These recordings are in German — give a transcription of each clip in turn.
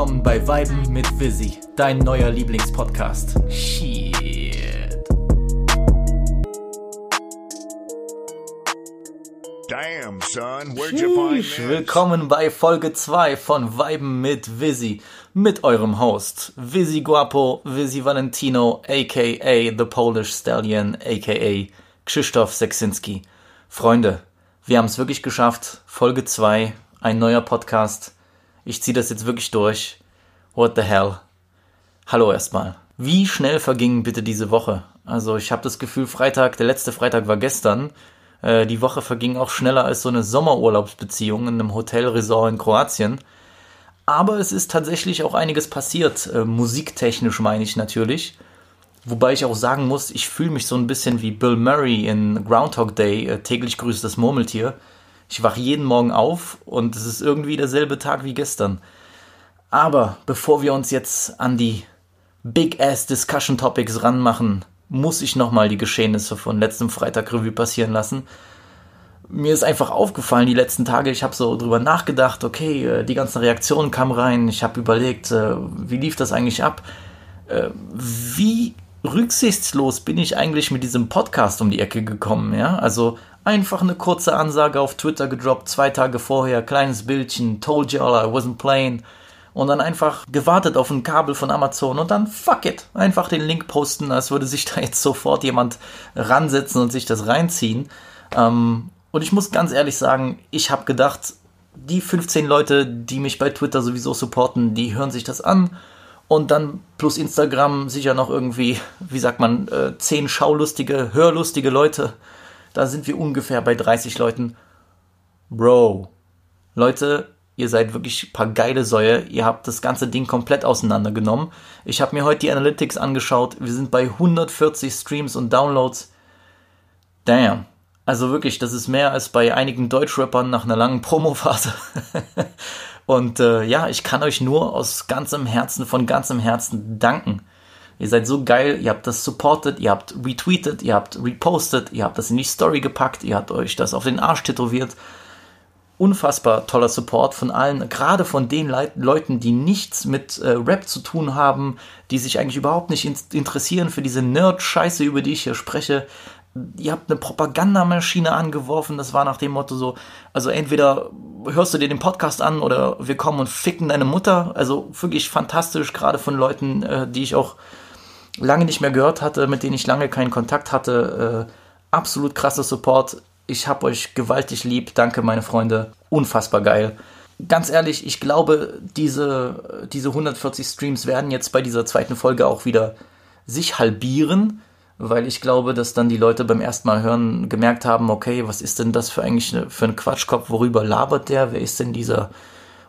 willkommen bei Weiben mit Visi, dein neuer Lieblingspodcast. Shit. Damn, son, where'd you find this? Willkommen bei Folge 2 von Weiben mit Visi, mit eurem Host, Visi Guapo, Visi Valentino, aka The Polish Stallion, aka Krzysztof Seksinski. Freunde, wir haben es wirklich geschafft. Folge 2, ein neuer Podcast. Ich ziehe das jetzt wirklich durch. What the hell? Hallo erstmal. Wie schnell verging bitte diese Woche? Also ich habe das Gefühl, Freitag, der letzte Freitag war gestern. Äh, die Woche verging auch schneller als so eine Sommerurlaubsbeziehung in einem Hotelresort in Kroatien. Aber es ist tatsächlich auch einiges passiert, äh, musiktechnisch meine ich natürlich. Wobei ich auch sagen muss, ich fühle mich so ein bisschen wie Bill Murray in Groundhog Day, äh, täglich grüßt das Murmeltier. Ich wache jeden Morgen auf und es ist irgendwie derselbe Tag wie gestern. Aber bevor wir uns jetzt an die Big Ass Discussion Topics ranmachen, muss ich nochmal die Geschehnisse von letztem Freitag Revue passieren lassen. Mir ist einfach aufgefallen die letzten Tage, ich habe so drüber nachgedacht, okay, äh, die ganzen Reaktionen kamen rein, ich habe überlegt, äh, wie lief das eigentlich ab? Äh, Wie rücksichtslos bin ich eigentlich mit diesem Podcast um die Ecke gekommen, ja? Also einfach eine kurze Ansage auf Twitter gedroppt, zwei Tage vorher, kleines Bildchen, told you all I wasn't playing und dann einfach gewartet auf ein Kabel von Amazon und dann fuck it, einfach den Link posten, als würde sich da jetzt sofort jemand ransetzen und sich das reinziehen. Ähm, und ich muss ganz ehrlich sagen, ich habe gedacht, die 15 Leute, die mich bei Twitter sowieso supporten, die hören sich das an und dann plus Instagram sicher noch irgendwie, wie sagt man, äh, 10 schaulustige, hörlustige Leute. Da sind wir ungefähr bei 30 Leuten. Bro, Leute, ihr seid wirklich ein paar geile Säue. Ihr habt das ganze Ding komplett auseinandergenommen. Ich habe mir heute die Analytics angeschaut. Wir sind bei 140 Streams und Downloads. Damn. Also wirklich, das ist mehr als bei einigen Deutschrappern nach einer langen Promophase. und äh, ja, ich kann euch nur aus ganzem Herzen, von ganzem Herzen danken. Ihr seid so geil, ihr habt das supportet, ihr habt retweetet, ihr habt repostet, ihr habt das in die Story gepackt, ihr habt euch das auf den Arsch tätowiert unfassbar toller Support von allen, gerade von den Leit Leuten, die nichts mit äh, Rap zu tun haben, die sich eigentlich überhaupt nicht in interessieren für diese Nerd-Scheiße, über die ich hier spreche. Ihr habt eine Propagandamaschine angeworfen, das war nach dem Motto so, also entweder hörst du dir den Podcast an oder wir kommen und ficken deine Mutter. Also wirklich fantastisch, gerade von Leuten, äh, die ich auch lange nicht mehr gehört hatte, mit denen ich lange keinen Kontakt hatte. Äh, absolut krasser Support. Ich hab euch gewaltig lieb. Danke, meine Freunde. Unfassbar geil. Ganz ehrlich, ich glaube, diese, diese 140 Streams werden jetzt bei dieser zweiten Folge auch wieder sich halbieren, weil ich glaube, dass dann die Leute beim ersten Mal hören gemerkt haben, okay, was ist denn das für eigentlich für ein Quatschkopf, worüber labert der? Wer ist denn dieser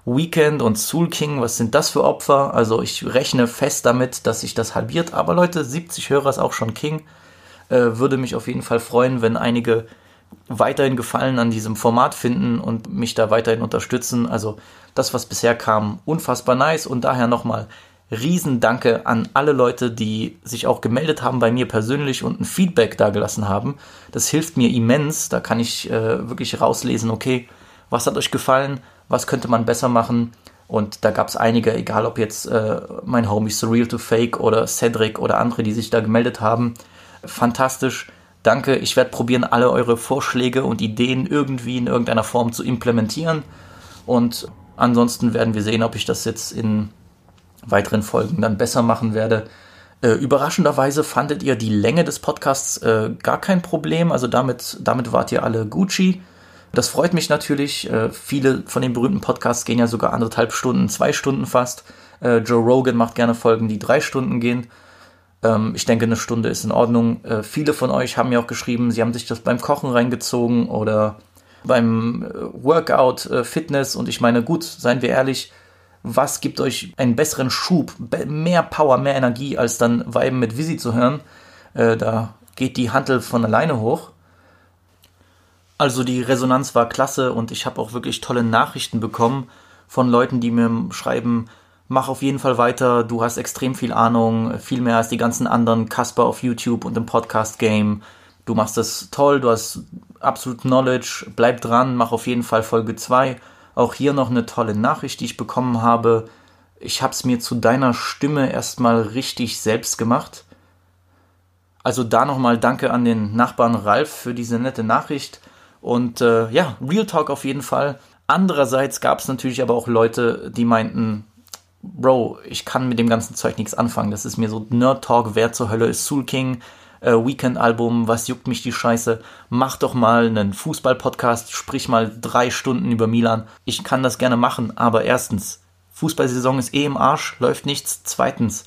Weekend und Soul King? Was sind das für Opfer? Also ich rechne fest damit, dass sich das halbiert. Aber Leute, 70 Hörer ist auch schon King. Äh, würde mich auf jeden Fall freuen, wenn einige weiterhin Gefallen an diesem Format finden und mich da weiterhin unterstützen. Also das, was bisher kam, unfassbar nice und daher nochmal Riesendanke an alle Leute, die sich auch gemeldet haben bei mir persönlich und ein Feedback dagelassen haben. Das hilft mir immens. Da kann ich äh, wirklich rauslesen, okay, was hat euch gefallen, was könnte man besser machen. Und da gab es einige, egal ob jetzt äh, mein Homie Surreal to Fake oder Cedric oder andere, die sich da gemeldet haben. Fantastisch. Danke, ich werde probieren, alle eure Vorschläge und Ideen irgendwie in irgendeiner Form zu implementieren. Und ansonsten werden wir sehen, ob ich das jetzt in weiteren Folgen dann besser machen werde. Äh, überraschenderweise fandet ihr die Länge des Podcasts äh, gar kein Problem. Also damit, damit wart ihr alle Gucci. Das freut mich natürlich. Äh, viele von den berühmten Podcasts gehen ja sogar anderthalb Stunden, zwei Stunden fast. Äh, Joe Rogan macht gerne Folgen, die drei Stunden gehen. Ähm, ich denke, eine Stunde ist in Ordnung. Äh, viele von euch haben mir auch geschrieben, sie haben sich das beim Kochen reingezogen oder beim Workout, Fitness. Und ich meine, gut, seien wir ehrlich, was gibt euch einen besseren Schub, mehr Power, mehr Energie, als dann Weiben mit Visi zu hören? Da geht die Hantel von alleine hoch. Also die Resonanz war klasse und ich habe auch wirklich tolle Nachrichten bekommen von Leuten, die mir schreiben, mach auf jeden Fall weiter, du hast extrem viel Ahnung, viel mehr als die ganzen anderen Kasper auf YouTube und im Podcast-Game. Du machst das toll, du hast absolut Knowledge, bleib dran, mach auf jeden Fall Folge 2. Auch hier noch eine tolle Nachricht, die ich bekommen habe. Ich habe es mir zu deiner Stimme erstmal richtig selbst gemacht. Also da nochmal Danke an den Nachbarn Ralf für diese nette Nachricht. Und äh, ja, Real Talk auf jeden Fall. Andererseits gab es natürlich aber auch Leute, die meinten, Bro, ich kann mit dem ganzen Zeug nichts anfangen. Das ist mir so Nerd Talk, wer zur Hölle ist Soul King, äh, Weekend-Album, was juckt mich die Scheiße? Mach doch mal einen Fußball-Podcast, sprich mal drei Stunden über Milan. Ich kann das gerne machen, aber erstens, Fußballsaison ist eh im Arsch, läuft nichts. Zweitens,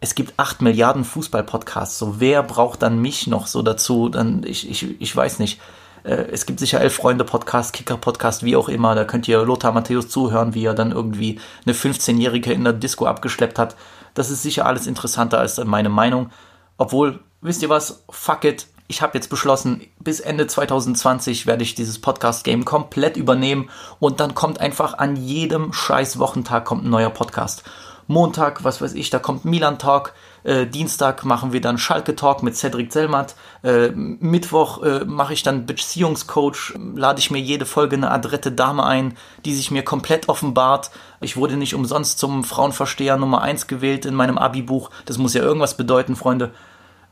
es gibt acht Milliarden Fußball-Podcasts. So, wer braucht dann mich noch so dazu? Dann, ich, ich, ich weiß nicht. Äh, es gibt sicher elf Freunde Podcast, Kicker Podcast, wie auch immer. Da könnt ihr Lothar Matthäus zuhören, wie er dann irgendwie eine 15-Jährige in der Disco abgeschleppt hat. Das ist sicher alles interessanter als meine Meinung. Obwohl, wisst ihr was? Fuck it. Ich habe jetzt beschlossen, bis Ende 2020 werde ich dieses Podcast-Game komplett übernehmen und dann kommt einfach an jedem scheiß Wochentag kommt ein neuer Podcast. Montag, was weiß ich, da kommt Milan Talk. Äh, Dienstag machen wir dann Schalke Talk mit Cedric Zellmatt. Äh, Mittwoch äh, mache ich dann Beziehungscoach. Lade ich mir jede Folge eine adrette Dame ein, die sich mir komplett offenbart. Ich wurde nicht umsonst zum Frauenversteher Nummer 1 gewählt in meinem Abi-Buch. Das muss ja irgendwas bedeuten, Freunde.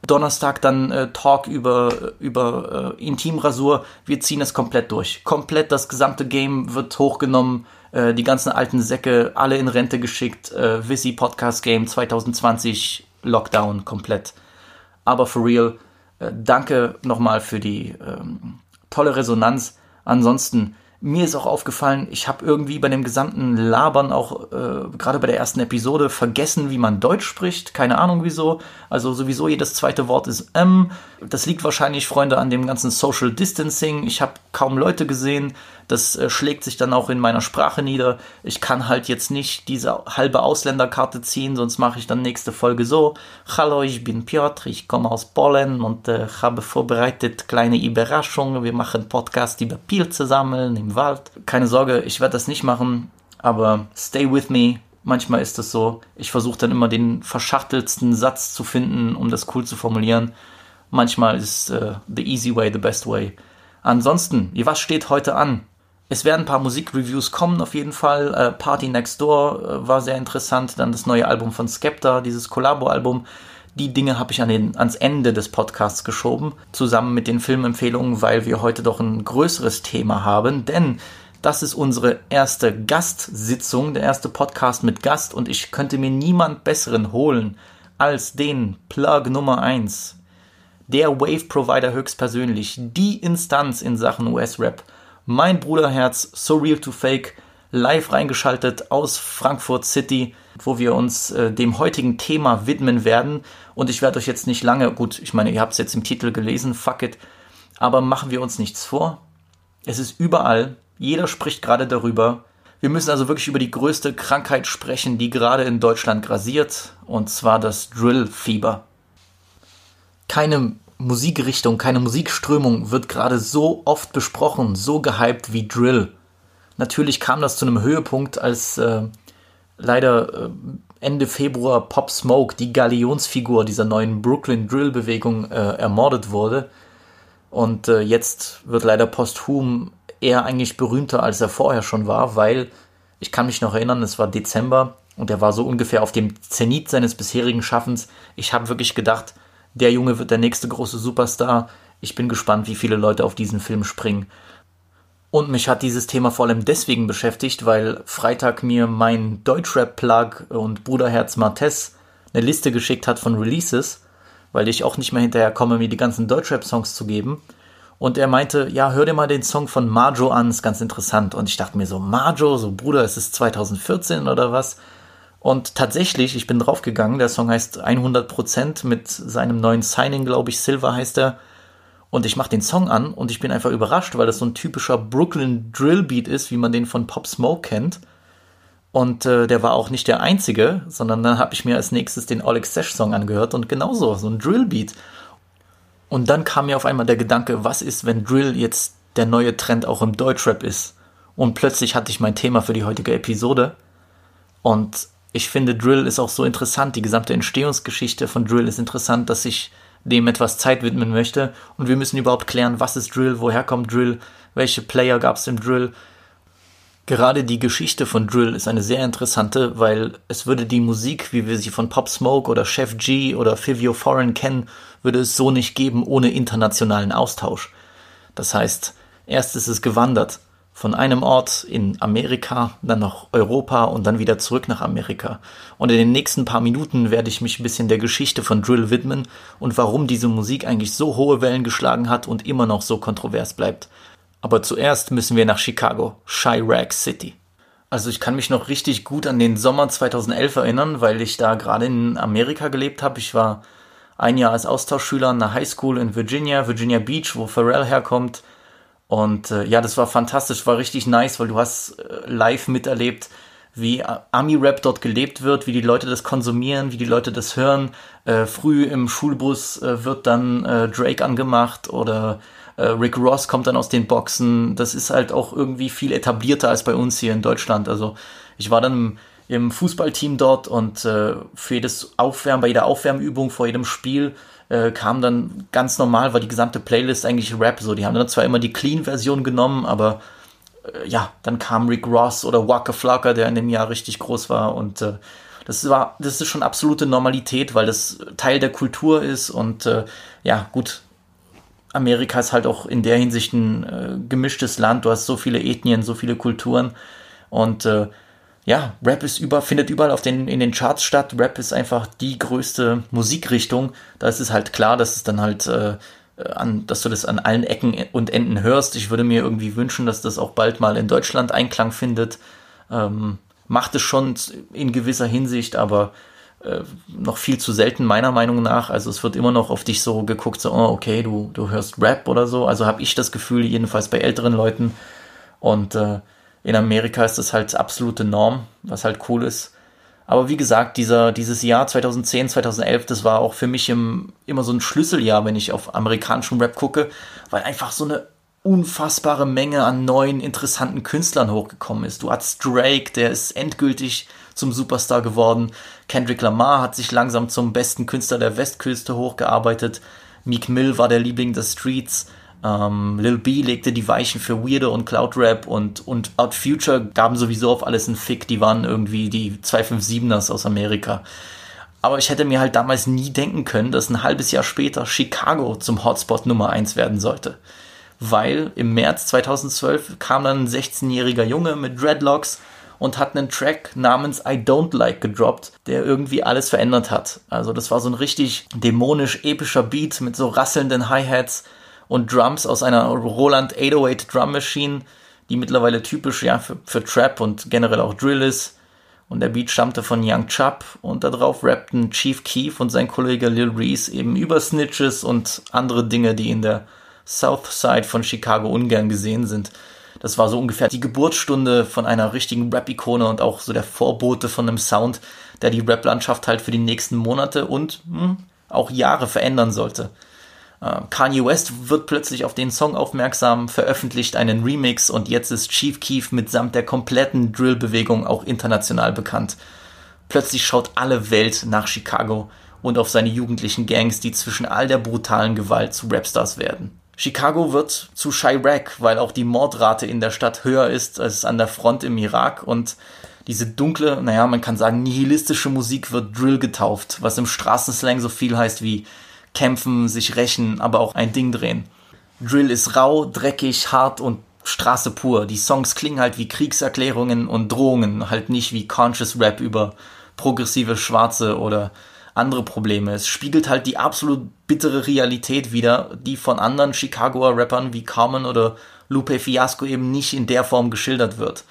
Donnerstag dann äh, Talk über, über äh, Intimrasur. Wir ziehen es komplett durch. Komplett das gesamte Game wird hochgenommen. Äh, die ganzen alten Säcke, alle in Rente geschickt. Äh, Visi Podcast Game 2020, Lockdown komplett. Aber for real, äh, danke nochmal für die ähm, tolle Resonanz. Ansonsten, mir ist auch aufgefallen, ich habe irgendwie bei dem gesamten Labern auch äh, gerade bei der ersten Episode vergessen, wie man Deutsch spricht. Keine Ahnung wieso. Also sowieso jedes zweite Wort ist M. Das liegt wahrscheinlich, Freunde, an dem ganzen Social Distancing. Ich habe kaum Leute gesehen. Das äh, schlägt sich dann auch in meiner Sprache nieder. Ich kann halt jetzt nicht diese halbe Ausländerkarte ziehen, sonst mache ich dann nächste Folge so. Hallo, ich bin Piotr, ich komme aus Polen und äh, habe vorbereitet kleine Überraschungen. Wir machen Podcast über Pilze sammeln im Wald. Keine Sorge, ich werde das nicht machen, aber stay with me. Manchmal ist es so, ich versuche dann immer den verschachtelsten Satz zu finden, um das cool zu formulieren. Manchmal ist äh, the easy way the best way. Ansonsten, was steht heute an? Es werden ein paar Musikreviews kommen, auf jeden Fall. Äh, Party Next Door äh, war sehr interessant. Dann das neue Album von Skepta, dieses Collabo-Album. Die Dinge habe ich an den, ans Ende des Podcasts geschoben, zusammen mit den Filmempfehlungen, weil wir heute doch ein größeres Thema haben. Denn das ist unsere erste Gastsitzung, der erste Podcast mit Gast und ich könnte mir niemand besseren holen als den Plug Nummer 1. Der Wave Provider höchstpersönlich, die Instanz in Sachen US-Rap mein Bruderherz, So Real to Fake, live reingeschaltet aus Frankfurt City, wo wir uns äh, dem heutigen Thema widmen werden. Und ich werde euch jetzt nicht lange, gut, ich meine, ihr habt es jetzt im Titel gelesen, fuck it, aber machen wir uns nichts vor. Es ist überall, jeder spricht gerade darüber. Wir müssen also wirklich über die größte Krankheit sprechen, die gerade in Deutschland grasiert, und zwar das Drill-Fieber. Keine Musikrichtung, keine Musikströmung wird gerade so oft besprochen, so gehypt wie Drill. Natürlich kam das zu einem Höhepunkt, als äh, leider äh, Ende Februar Pop Smoke, die Galionsfigur dieser neuen Brooklyn Drill Bewegung, äh, ermordet wurde. Und äh, jetzt wird leider posthum er eigentlich berühmter, als er vorher schon war, weil ich kann mich noch erinnern, es war Dezember und er war so ungefähr auf dem Zenit seines bisherigen Schaffens. Ich habe wirklich gedacht, der Junge wird der nächste große Superstar. Ich bin gespannt, wie viele Leute auf diesen Film springen. Und mich hat dieses Thema vor allem deswegen beschäftigt, weil Freitag mir mein Deutschrap-Plug und Bruderherz Martes eine Liste geschickt hat von Releases, weil ich auch nicht mehr hinterher komme, mir die ganzen Deutschrap-Songs zu geben. Und er meinte, ja, hör dir mal den Song von Marjo an, ist ganz interessant. Und ich dachte mir so, Marjo, so Bruder, ist es 2014 oder was? Und tatsächlich, ich bin draufgegangen, der Song heißt 100% mit seinem neuen Signing, glaube ich, Silver heißt er. Und ich mache den Song an und ich bin einfach überrascht, weil das so ein typischer Brooklyn Drill Beat ist, wie man den von Pop Smoke kennt. Und äh, der war auch nicht der einzige, sondern dann habe ich mir als nächstes den Alex Sesh Song angehört und genauso, so ein Drill Beat. Und dann kam mir auf einmal der Gedanke, was ist, wenn Drill jetzt der neue Trend auch im Deutschrap ist? Und plötzlich hatte ich mein Thema für die heutige Episode. Und ich finde, Drill ist auch so interessant. Die gesamte Entstehungsgeschichte von Drill ist interessant, dass ich dem etwas Zeit widmen möchte. Und wir müssen überhaupt klären, was ist Drill, woher kommt Drill, welche Player gab es im Drill. Gerade die Geschichte von Drill ist eine sehr interessante, weil es würde die Musik, wie wir sie von Pop Smoke oder Chef G oder Fivio Foreign kennen, würde es so nicht geben ohne internationalen Austausch. Das heißt, erst ist es gewandert von einem Ort in Amerika, dann nach Europa und dann wieder zurück nach Amerika. Und in den nächsten paar Minuten werde ich mich ein bisschen der Geschichte von Drill widmen und warum diese Musik eigentlich so hohe Wellen geschlagen hat und immer noch so kontrovers bleibt. Aber zuerst müssen wir nach Chicago, Chirac City. Also ich kann mich noch richtig gut an den Sommer 2011 erinnern, weil ich da gerade in Amerika gelebt habe. Ich war ein Jahr als Austauschschüler an der Highschool in Virginia, Virginia Beach, wo Pharrell herkommt. Und äh, ja, das war fantastisch, war richtig nice, weil du hast äh, live miterlebt, wie Ami-Rap dort gelebt wird, wie die Leute das konsumieren, wie die Leute das hören. Äh, früh im Schulbus äh, wird dann äh, Drake angemacht oder äh, Rick Ross kommt dann aus den Boxen. Das ist halt auch irgendwie viel etablierter als bei uns hier in Deutschland. Also ich war dann im, im Fußballteam dort und äh, für jedes Aufwärmen, bei jeder Aufwärmübung vor jedem Spiel äh, kam dann ganz normal, war die gesamte Playlist eigentlich Rap so. Die haben dann zwar immer die Clean-Version genommen, aber äh, ja, dann kam Rick Ross oder Waka Flocka, der in dem Jahr richtig groß war und äh, das war, das ist schon absolute Normalität, weil das Teil der Kultur ist und äh, ja, gut, Amerika ist halt auch in der Hinsicht ein äh, gemischtes Land. Du hast so viele Ethnien, so viele Kulturen. Und äh, ja, Rap ist über, findet überall auf den, in den Charts statt. Rap ist einfach die größte Musikrichtung. Da ist es halt klar, dass es dann halt, äh, an, dass du das an allen Ecken und Enden hörst. Ich würde mir irgendwie wünschen, dass das auch bald mal in Deutschland Einklang findet. Ähm, macht es schon in gewisser Hinsicht, aber äh, noch viel zu selten meiner Meinung nach. Also es wird immer noch auf dich so geguckt, so, oh, okay, du, du hörst Rap oder so. Also habe ich das Gefühl, jedenfalls bei älteren Leuten. Und äh, in Amerika ist das halt absolute Norm, was halt cool ist. Aber wie gesagt, dieser, dieses Jahr 2010, 2011, das war auch für mich im, immer so ein Schlüsseljahr, wenn ich auf amerikanischen Rap gucke, weil einfach so eine unfassbare Menge an neuen, interessanten Künstlern hochgekommen ist. Du hattest Drake, der ist endgültig zum Superstar geworden. Kendrick Lamar hat sich langsam zum besten Künstler der Westküste hochgearbeitet. Meek Mill war der Liebling des Streets. Ähm, Lil B legte die Weichen für Weirdo und Cloud Rap und, und Out Future gaben sowieso auf alles einen Fick. Die waren irgendwie die 257ers aus Amerika. Aber ich hätte mir halt damals nie denken können, dass ein halbes Jahr später Chicago zum Hotspot Nummer 1 werden sollte. Weil im März 2012 kam dann ein 16-jähriger Junge mit Dreadlocks und hat einen Track namens I Don't Like gedroppt, der irgendwie alles verändert hat. Also das war so ein richtig dämonisch epischer Beat mit so rasselnden Hi-Hats und Drums aus einer Roland 808 Drum Machine, die mittlerweile typisch ja für, für Trap und generell auch Drill ist. Und der Beat stammte von Young Chubb und darauf rappten Chief Keef und sein Kollege Lil Reese eben über Snitches und andere Dinge, die in der South Side von Chicago ungern gesehen sind. Das war so ungefähr die Geburtsstunde von einer richtigen Rap-Ikone und auch so der Vorbote von einem Sound, der die Rap-Landschaft halt für die nächsten Monate und hm, auch Jahre verändern sollte. Uh, Kanye West wird plötzlich auf den Song aufmerksam, veröffentlicht einen Remix und jetzt ist Chief Keef mitsamt der kompletten Drill-Bewegung auch international bekannt. Plötzlich schaut alle Welt nach Chicago und auf seine jugendlichen Gangs, die zwischen all der brutalen Gewalt zu Rapstars werden. Chicago wird zu Chirac, weil auch die Mordrate in der Stadt höher ist als an der Front im Irak und diese dunkle, naja, man kann sagen, nihilistische Musik wird Drill getauft, was im Straßenslang so viel heißt wie kämpfen, sich rächen, aber auch ein Ding drehen. Drill ist rau, dreckig, hart und Straße pur. Die Songs klingen halt wie Kriegserklärungen und Drohungen, halt nicht wie Conscious Rap über progressive Schwarze oder andere Probleme. Es spiegelt halt die absolut bittere Realität wider, die von anderen Chicagoer Rappern wie Carmen oder Lupe Fiasco eben nicht in der Form geschildert wird.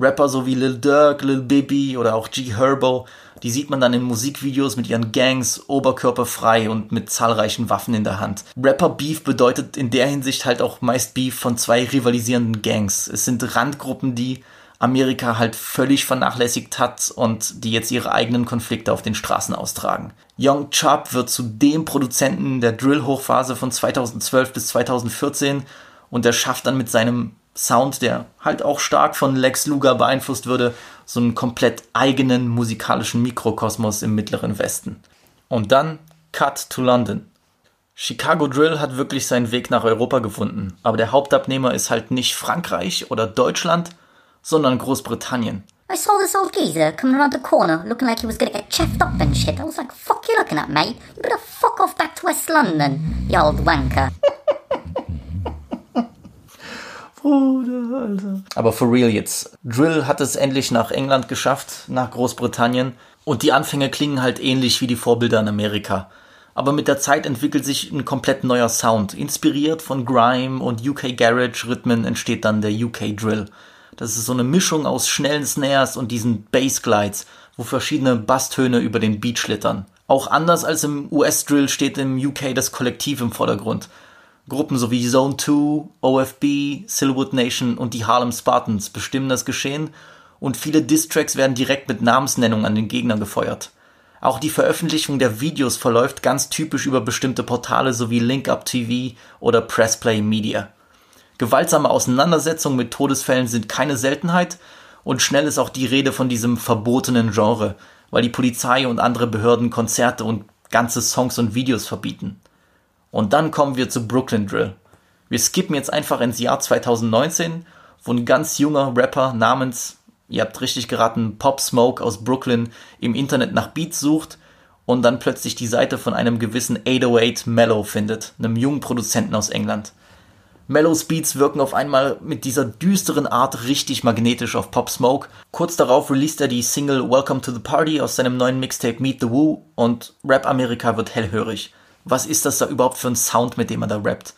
Rapper so wie Lil Durk, Lil Bibi oder auch G Herbo, die sieht man dann in Musikvideos mit ihren Gangs, oberkörperfrei und mit zahlreichen Waffen in der Hand. Rapper Beef bedeutet in der Hinsicht halt auch meist Beef von zwei rivalisierenden Gangs. Es sind Randgruppen, die Amerika halt völlig vernachlässigt hat und die jetzt ihre eigenen Konflikte auf den Straßen austragen. Young Chubb wird zu dem Produzenten der Drill-Hochphase von 2012 bis 2014 und er schafft dann mit seinem Sound, der halt auch stark von Lex Luger beeinflusst würde, so einen komplett eigenen musikalischen Mikrokosmos im mittleren Westen. Und dann Cut to London. Chicago Drill hat wirklich seinen Weg nach Europa gefunden, aber der Hauptabnehmer ist halt nicht Frankreich oder Deutschland, sondern Großbritannien. I saw this old geezer coming around the corner looking like he was gonna get cheffed up and shit. I was like, fuck you looking at, mate? You better fuck off back to West London, you old wanker. Bruder, Alter. Aber for real jetzt. Drill hat es endlich nach England geschafft, nach Großbritannien. Und die Anfänge klingen halt ähnlich wie die Vorbilder in Amerika. Aber mit der Zeit entwickelt sich ein komplett neuer Sound. Inspiriert von Grime und UK Garage Rhythmen entsteht dann der UK Drill. Das ist so eine Mischung aus schnellen Snares und diesen Bassglides, wo verschiedene Basstöne über den Beat schlittern. Auch anders als im US-Drill steht im UK das Kollektiv im Vordergrund. Gruppen sowie Zone 2, OFB, Silverwood Nation und die Harlem Spartans bestimmen das Geschehen und viele Distracks werden direkt mit Namensnennung an den Gegner gefeuert. Auch die Veröffentlichung der Videos verläuft ganz typisch über bestimmte Portale sowie LinkUp TV oder Pressplay Media. Gewaltsame Auseinandersetzungen mit Todesfällen sind keine Seltenheit und schnell ist auch die Rede von diesem verbotenen Genre, weil die Polizei und andere Behörden Konzerte und ganze Songs und Videos verbieten. Und dann kommen wir zu Brooklyn Drill. Wir skippen jetzt einfach ins Jahr 2019, wo ein ganz junger Rapper namens, ihr habt richtig geraten, Pop Smoke aus Brooklyn im Internet nach Beats sucht und dann plötzlich die Seite von einem gewissen 808 Mellow findet, einem jungen Produzenten aus England. Mellows Beats wirken auf einmal mit dieser düsteren Art richtig magnetisch auf Pop Smoke. Kurz darauf released er die Single Welcome to the Party aus seinem neuen Mixtape Meet the Woo und Rap Amerika wird hellhörig. Was ist das da überhaupt für ein Sound, mit dem er da rappt?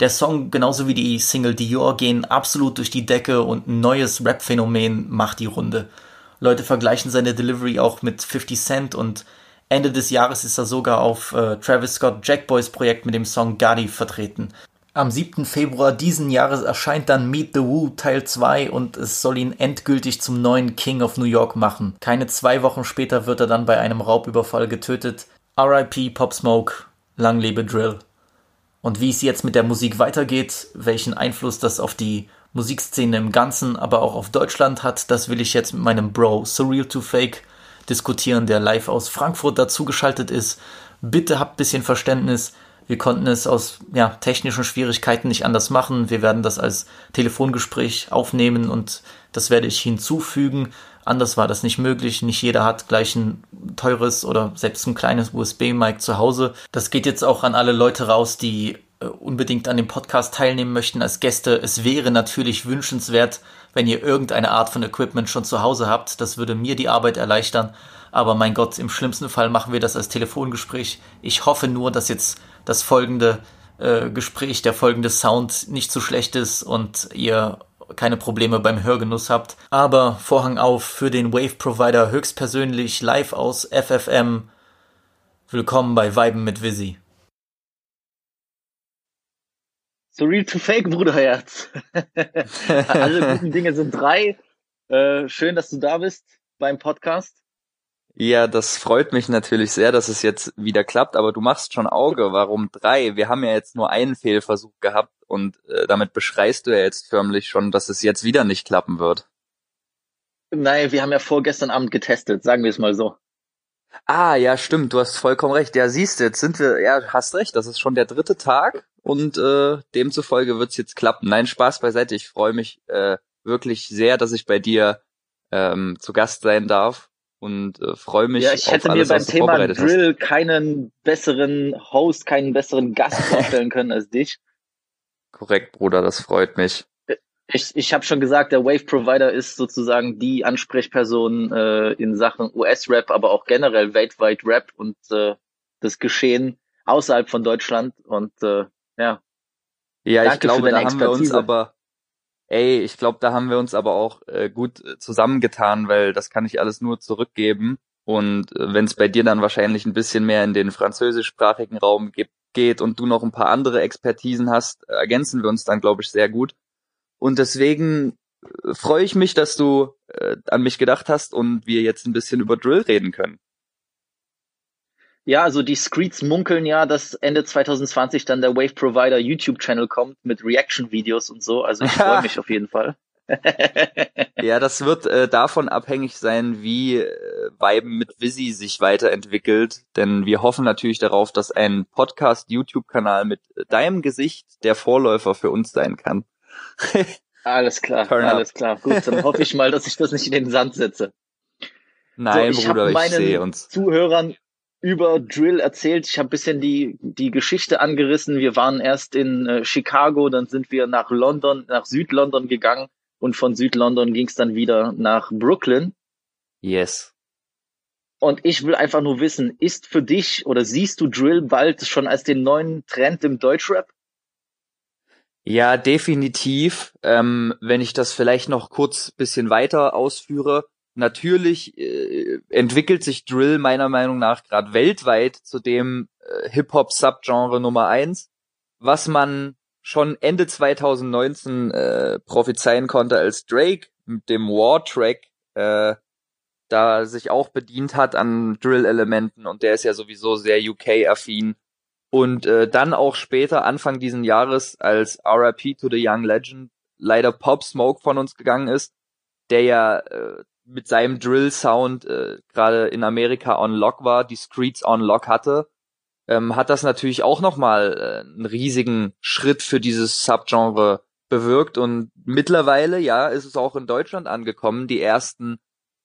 Der Song, genauso wie die Single Dior, gehen absolut durch die Decke und ein neues Rap-Phänomen macht die Runde. Leute vergleichen seine Delivery auch mit 50 Cent und Ende des Jahres ist er sogar auf äh, Travis Scott Jackboys Projekt mit dem Song Gotti vertreten. Am 7. Februar diesen Jahres erscheint dann Meet the Woo Teil 2 und es soll ihn endgültig zum neuen King of New York machen. Keine zwei Wochen später wird er dann bei einem Raubüberfall getötet. RIP Pop Smoke, lang lebe Drill. Und wie es jetzt mit der Musik weitergeht, welchen Einfluss das auf die Musikszene im Ganzen, aber auch auf Deutschland hat, das will ich jetzt mit meinem Bro Surreal to Fake diskutieren, der live aus Frankfurt dazugeschaltet ist. Bitte habt bisschen Verständnis wir konnten es aus ja, technischen Schwierigkeiten nicht anders machen. Wir werden das als Telefongespräch aufnehmen und das werde ich hinzufügen. Anders war das nicht möglich. Nicht jeder hat gleich ein teures oder selbst ein kleines USB-Mic zu Hause. Das geht jetzt auch an alle Leute raus, die äh, unbedingt an dem Podcast teilnehmen möchten als Gäste. Es wäre natürlich wünschenswert, wenn ihr irgendeine Art von Equipment schon zu Hause habt. Das würde mir die Arbeit erleichtern. Aber mein Gott, im schlimmsten Fall machen wir das als Telefongespräch. Ich hoffe nur, dass jetzt das folgende äh, Gespräch, der folgende Sound nicht zu schlecht ist und ihr keine Probleme beim Hörgenuss habt. Aber Vorhang auf für den Wave Provider höchstpersönlich live aus FFM. Willkommen bei Weiben mit Visi. Surreal to Fake, Bruderherz. Alle guten Dinge sind drei. Äh, schön, dass du da bist beim Podcast. Ja, das freut mich natürlich sehr, dass es jetzt wieder klappt, aber du machst schon Auge. Warum drei? Wir haben ja jetzt nur einen Fehlversuch gehabt und äh, damit beschreist du ja jetzt förmlich schon, dass es jetzt wieder nicht klappen wird. Nein, wir haben ja vorgestern Abend getestet, sagen wir es mal so. Ah, ja, stimmt, du hast vollkommen recht. Ja, siehst du, jetzt sind wir, ja, hast recht, das ist schon der dritte Tag und äh, demzufolge wird's jetzt klappen. Nein, Spaß beiseite, ich freue mich äh, wirklich sehr, dass ich bei dir ähm, zu Gast sein darf und äh, freue mich. Ja, ich hätte mir beim Thema Drill hast. keinen besseren Host, keinen besseren Gast vorstellen können als dich. Korrekt, Bruder, das freut mich. Ich, ich habe schon gesagt, der Wave Provider ist sozusagen die Ansprechperson äh, in Sachen US-Rap, aber auch generell weltweit Rap und äh, das Geschehen außerhalb von Deutschland. Und äh, ja. Ja, ich glaube, da haben wir uns aber ey, ich glaube, da haben wir uns aber auch äh, gut äh, zusammengetan, weil das kann ich alles nur zurückgeben. Und äh, wenn es bei dir dann wahrscheinlich ein bisschen mehr in den französischsprachigen Raum gibt, geht und du noch ein paar andere Expertisen hast, ergänzen wir uns dann, glaube ich, sehr gut. Und deswegen äh, freue ich mich, dass du äh, an mich gedacht hast und wir jetzt ein bisschen über Drill reden können. Ja, also die Screeds munkeln ja, dass Ende 2020 dann der Wave Provider YouTube Channel kommt mit Reaction Videos und so. Also ich freue mich auf jeden Fall. ja, das wird äh, davon abhängig sein, wie äh, Viben mit Visi sich weiterentwickelt, denn wir hoffen natürlich darauf, dass ein Podcast YouTube Kanal mit deinem Gesicht der Vorläufer für uns sein kann. Alles klar, Turn alles up. klar. Gut, dann hoffe ich mal, dass ich das nicht in den Sand setze. Nein, so, ich Bruder, ich sehe uns. Zuhörern über Drill erzählt. Ich habe bisschen die, die Geschichte angerissen. Wir waren erst in äh, Chicago, dann sind wir nach London, nach Südlondon gegangen und von Südlondon ging es dann wieder nach Brooklyn. Yes. Und ich will einfach nur wissen, ist für dich oder siehst du Drill bald schon als den neuen Trend im Deutschrap? Ja, definitiv. Ähm, wenn ich das vielleicht noch kurz bisschen weiter ausführe, natürlich äh, entwickelt sich Drill meiner Meinung nach gerade weltweit zu dem äh, Hip-Hop-Subgenre Nummer eins, was man schon Ende 2019 äh, prophezeien konnte, als Drake mit dem War-Track äh, da sich auch bedient hat an Drill-Elementen und der ist ja sowieso sehr UK-affin. Und äh, dann auch später, Anfang diesen Jahres, als RIP to the Young Legend leider Pop Smoke von uns gegangen ist, der ja äh, mit seinem Drill-Sound äh, gerade in Amerika on Lock war, die Streets on Lock hatte, ähm, hat das natürlich auch nochmal äh, einen riesigen Schritt für dieses Subgenre bewirkt und mittlerweile, ja, ist es auch in Deutschland angekommen. Die ersten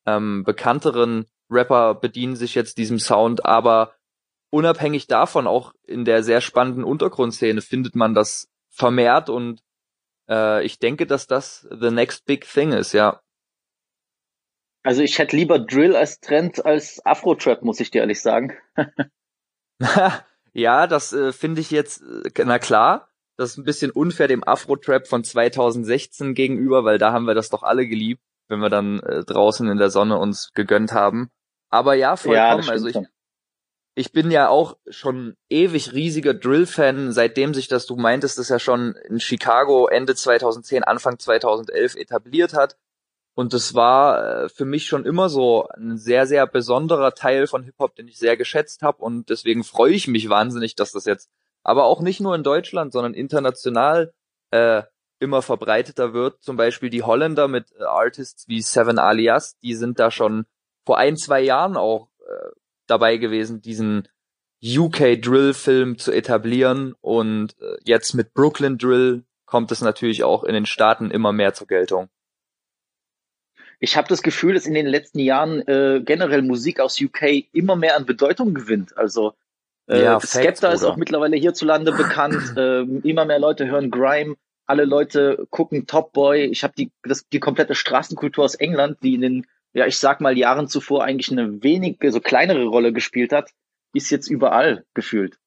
ähm, bekannteren Rapper bedienen sich jetzt diesem Sound, aber unabhängig davon, auch in der sehr spannenden Untergrundszene findet man das vermehrt und äh, ich denke, dass das the next big thing ist, ja. Also ich hätte lieber Drill als Trend als Afro-Trap, muss ich dir ehrlich sagen. ja, das äh, finde ich jetzt, äh, na klar, das ist ein bisschen unfair dem Afro-Trap von 2016 gegenüber, weil da haben wir das doch alle geliebt, wenn wir dann äh, draußen in der Sonne uns gegönnt haben. Aber ja, vollkommen. Ja, also ich, ich bin ja auch schon ewig riesiger Drill-Fan, seitdem sich das, du meintest, das ja schon in Chicago Ende 2010, Anfang 2011 etabliert hat. Und das war äh, für mich schon immer so ein sehr, sehr besonderer Teil von Hip-Hop, den ich sehr geschätzt habe. Und deswegen freue ich mich wahnsinnig, dass das jetzt aber auch nicht nur in Deutschland, sondern international äh, immer verbreiteter wird. Zum Beispiel die Holländer mit äh, Artists wie Seven Alias, die sind da schon vor ein, zwei Jahren auch äh, dabei gewesen, diesen UK Drill Film zu etablieren. Und äh, jetzt mit Brooklyn Drill kommt es natürlich auch in den Staaten immer mehr zur Geltung ich habe das Gefühl, dass in den letzten Jahren äh, generell Musik aus UK immer mehr an Bedeutung gewinnt. Also äh, ja, Skepta ist auch mittlerweile hierzulande bekannt. Äh, immer mehr Leute hören Grime. Alle Leute gucken Top Boy. Ich habe die, das, die komplette Straßenkultur aus England, die in den, ja, ich sag mal, Jahren zuvor eigentlich eine wenige, so kleinere Rolle gespielt hat, ist jetzt überall gefühlt.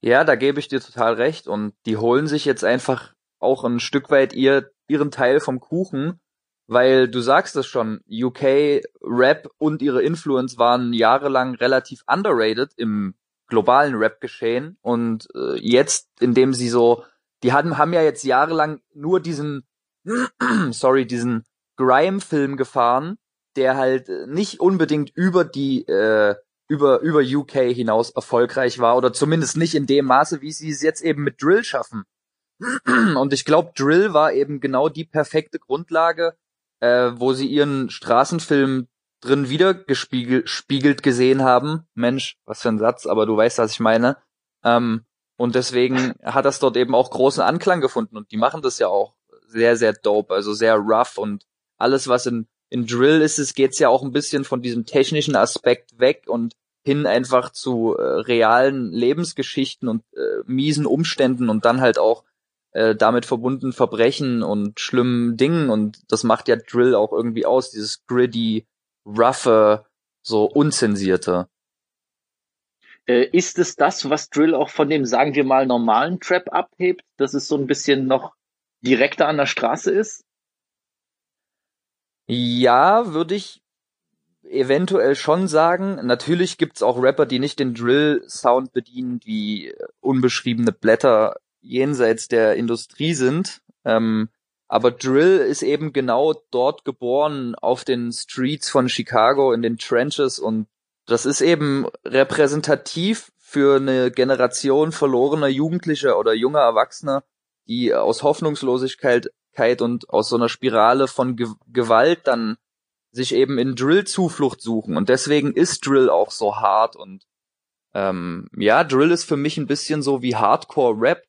Ja, da gebe ich dir total recht. Und die holen sich jetzt einfach auch ein Stück weit ihr, ihren Teil vom Kuchen weil du sagst es schon, UK Rap und ihre Influence waren jahrelang relativ underrated im globalen Rap-Geschehen und äh, jetzt, indem sie so, die haben, haben ja jetzt jahrelang nur diesen, sorry, diesen Grime-Film gefahren, der halt nicht unbedingt über die, äh, über, über UK hinaus erfolgreich war oder zumindest nicht in dem Maße, wie sie es jetzt eben mit Drill schaffen. Und ich glaube, Drill war eben genau die perfekte Grundlage, äh, wo sie ihren Straßenfilm drin wieder gespiegelt spiegelt gesehen haben. Mensch, was für ein Satz, aber du weißt, was ich meine. Ähm, und deswegen hat das dort eben auch großen Anklang gefunden und die machen das ja auch sehr, sehr dope, also sehr rough und alles, was in, in Drill ist, es geht's ja auch ein bisschen von diesem technischen Aspekt weg und hin einfach zu äh, realen Lebensgeschichten und äh, miesen Umständen und dann halt auch äh, damit verbunden Verbrechen und schlimmen Dingen und das macht ja Drill auch irgendwie aus, dieses gritty, roughe, so unzensierte. Äh, ist es das, was Drill auch von dem, sagen wir mal, normalen Trap abhebt, dass es so ein bisschen noch direkter an der Straße ist? Ja, würde ich eventuell schon sagen. Natürlich gibt's auch Rapper, die nicht den Drill-Sound bedienen, wie unbeschriebene Blätter jenseits der Industrie sind. Ähm, aber Drill ist eben genau dort geboren, auf den Streets von Chicago, in den Trenches und das ist eben repräsentativ für eine Generation verlorener Jugendlicher oder junger Erwachsener, die aus Hoffnungslosigkeit und aus so einer Spirale von Ge Gewalt dann sich eben in Drill Zuflucht suchen. Und deswegen ist Drill auch so hart und ähm, ja, Drill ist für mich ein bisschen so wie Hardcore Rap,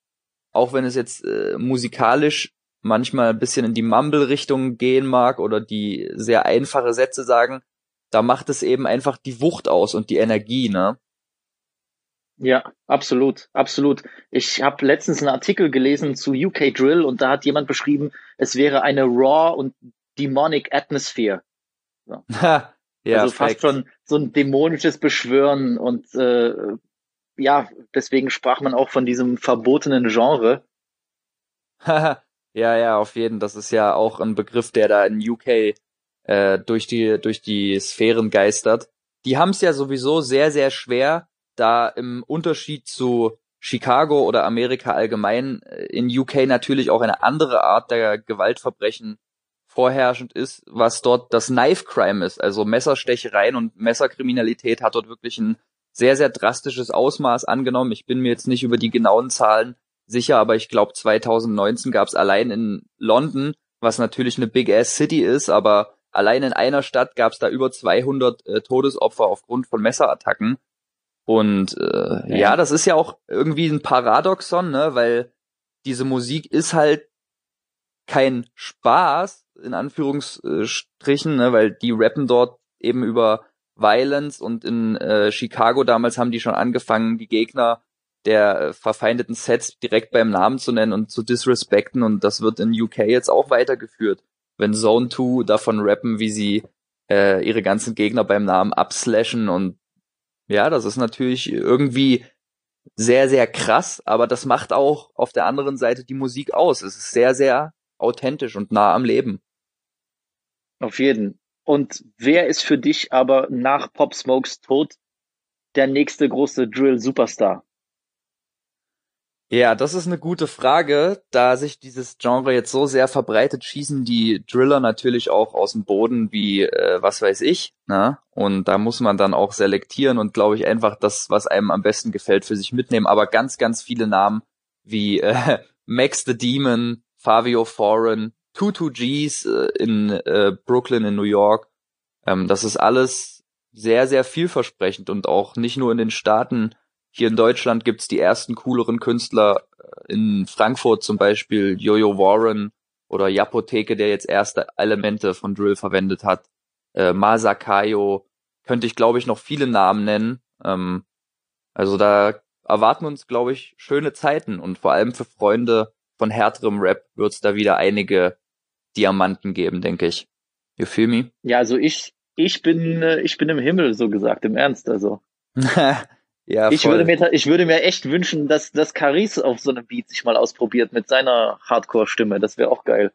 auch wenn es jetzt äh, musikalisch manchmal ein bisschen in die Mumble-Richtung gehen mag oder die sehr einfache Sätze sagen, da macht es eben einfach die Wucht aus und die Energie, ne? Ja, absolut, absolut. Ich habe letztens einen Artikel gelesen zu UK Drill und da hat jemand beschrieben, es wäre eine raw und demonic Atmosphere. So. ja, also fast schon so ein dämonisches Beschwören und äh, ja, deswegen sprach man auch von diesem verbotenen Genre. ja, ja, auf jeden. Das ist ja auch ein Begriff, der da in UK äh, durch die durch die Sphären geistert. Die haben es ja sowieso sehr sehr schwer, da im Unterschied zu Chicago oder Amerika allgemein äh, in UK natürlich auch eine andere Art der Gewaltverbrechen vorherrschend ist, was dort das Knife Crime ist, also Messerstechereien und Messerkriminalität hat dort wirklich ein sehr, sehr drastisches Ausmaß angenommen. Ich bin mir jetzt nicht über die genauen Zahlen sicher, aber ich glaube 2019 gab es allein in London, was natürlich eine Big Ass City ist, aber allein in einer Stadt gab es da über 200 äh, Todesopfer aufgrund von Messerattacken. Und äh, ja. ja, das ist ja auch irgendwie ein Paradoxon, ne, weil diese Musik ist halt kein Spaß, in Anführungsstrichen, ne, weil die rappen dort eben über Violence und in äh, Chicago damals haben die schon angefangen, die Gegner der äh, verfeindeten Sets direkt beim Namen zu nennen und zu disrespekten und das wird in UK jetzt auch weitergeführt. Wenn Zone 2 davon rappen, wie sie äh, ihre ganzen Gegner beim Namen abslashen und ja, das ist natürlich irgendwie sehr, sehr krass, aber das macht auch auf der anderen Seite die Musik aus. Es ist sehr, sehr authentisch und nah am Leben. Auf jeden. Und wer ist für dich aber nach Pop Smokes Tod der nächste große Drill-Superstar? Ja, das ist eine gute Frage. Da sich dieses Genre jetzt so sehr verbreitet, schießen die Driller natürlich auch aus dem Boden wie äh, was weiß ich. Ne? Und da muss man dann auch selektieren und glaube ich einfach das, was einem am besten gefällt, für sich mitnehmen. Aber ganz, ganz viele Namen wie äh, Max the Demon, Fabio Foreign, 22Gs äh, in äh, Brooklyn in New York. Ähm, das ist alles sehr, sehr vielversprechend und auch nicht nur in den Staaten. Hier in Deutschland gibt's die ersten cooleren Künstler äh, in Frankfurt zum Beispiel Jojo Warren oder Japotheke, der jetzt erste Elemente von Drill verwendet hat. Äh, Masakayo, könnte ich glaube ich noch viele Namen nennen. Ähm, also da erwarten uns glaube ich schöne Zeiten und vor allem für Freunde von härterem Rap wird's da wieder einige Diamanten geben, denke ich. You feel me? Ja, also ich, ich bin, äh, ich bin im Himmel, so gesagt, im Ernst, also. ja, ich würde mir, ich würde mir echt wünschen, dass, dass Caris auf so einem Beat sich mal ausprobiert mit seiner Hardcore-Stimme. Das wäre auch geil.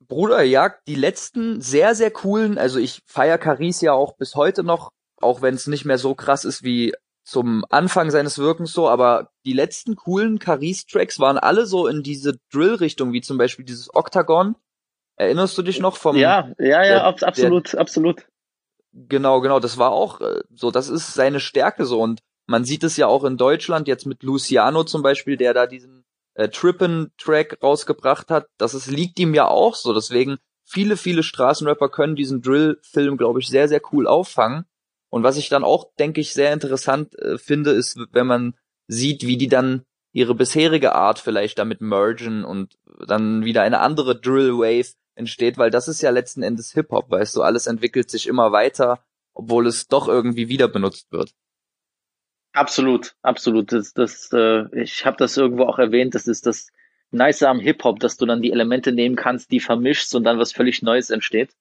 Bruder, ja, die letzten sehr, sehr coolen, also ich feier Caris ja auch bis heute noch, auch wenn es nicht mehr so krass ist wie zum Anfang seines Wirkens so, aber die letzten coolen Caris-Tracks waren alle so in diese Drill-Richtung, wie zum Beispiel dieses Octagon, Erinnerst du dich noch vom? Ja, ja, ja, der, absolut, der, absolut. Genau, genau. Das war auch äh, so. Das ist seine Stärke so und man sieht es ja auch in Deutschland jetzt mit Luciano zum Beispiel, der da diesen äh, Trippen-Track rausgebracht hat. Das ist, liegt ihm ja auch so. Deswegen viele, viele Straßenrapper können diesen Drill-Film, glaube ich, sehr, sehr cool auffangen. Und was ich dann auch, denke ich, sehr interessant äh, finde, ist, wenn man sieht, wie die dann ihre bisherige Art vielleicht damit mergen und dann wieder eine andere Drill Wave entsteht, weil das ist ja letzten Endes Hip-Hop, weißt du, alles entwickelt sich immer weiter, obwohl es doch irgendwie wieder benutzt wird. Absolut, absolut. Das, das, äh, ich habe das irgendwo auch erwähnt, das ist das Nice am Hip-Hop, dass du dann die Elemente nehmen kannst, die vermischst und dann was völlig Neues entsteht.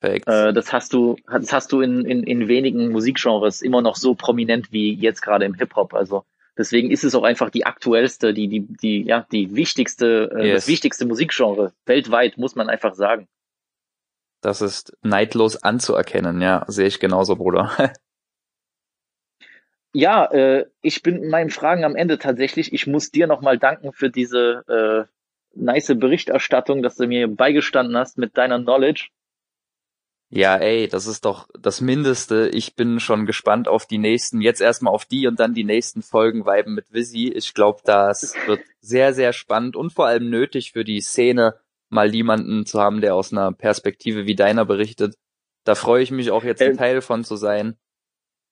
Perfekt. Äh, das hast du, das hast du in, in, in wenigen Musikgenres immer noch so prominent wie jetzt gerade im Hip-Hop. Also Deswegen ist es auch einfach die aktuellste, die, die, die, ja, die wichtigste, äh, yes. das wichtigste Musikgenre weltweit, muss man einfach sagen. Das ist neidlos anzuerkennen, ja, sehe ich genauso, Bruder. ja, äh, ich bin in meinen Fragen am Ende tatsächlich. Ich muss dir nochmal danken für diese äh, nice Berichterstattung, dass du mir beigestanden hast mit deiner Knowledge. Ja, ey, das ist doch das Mindeste. Ich bin schon gespannt auf die nächsten, jetzt erstmal auf die und dann die nächsten Folgen Weiben mit Visi. Ich glaube, das wird sehr, sehr spannend und vor allem nötig für die Szene, mal jemanden zu haben, der aus einer Perspektive wie deiner berichtet. Da freue ich mich auch jetzt ein äh, Teil von zu sein.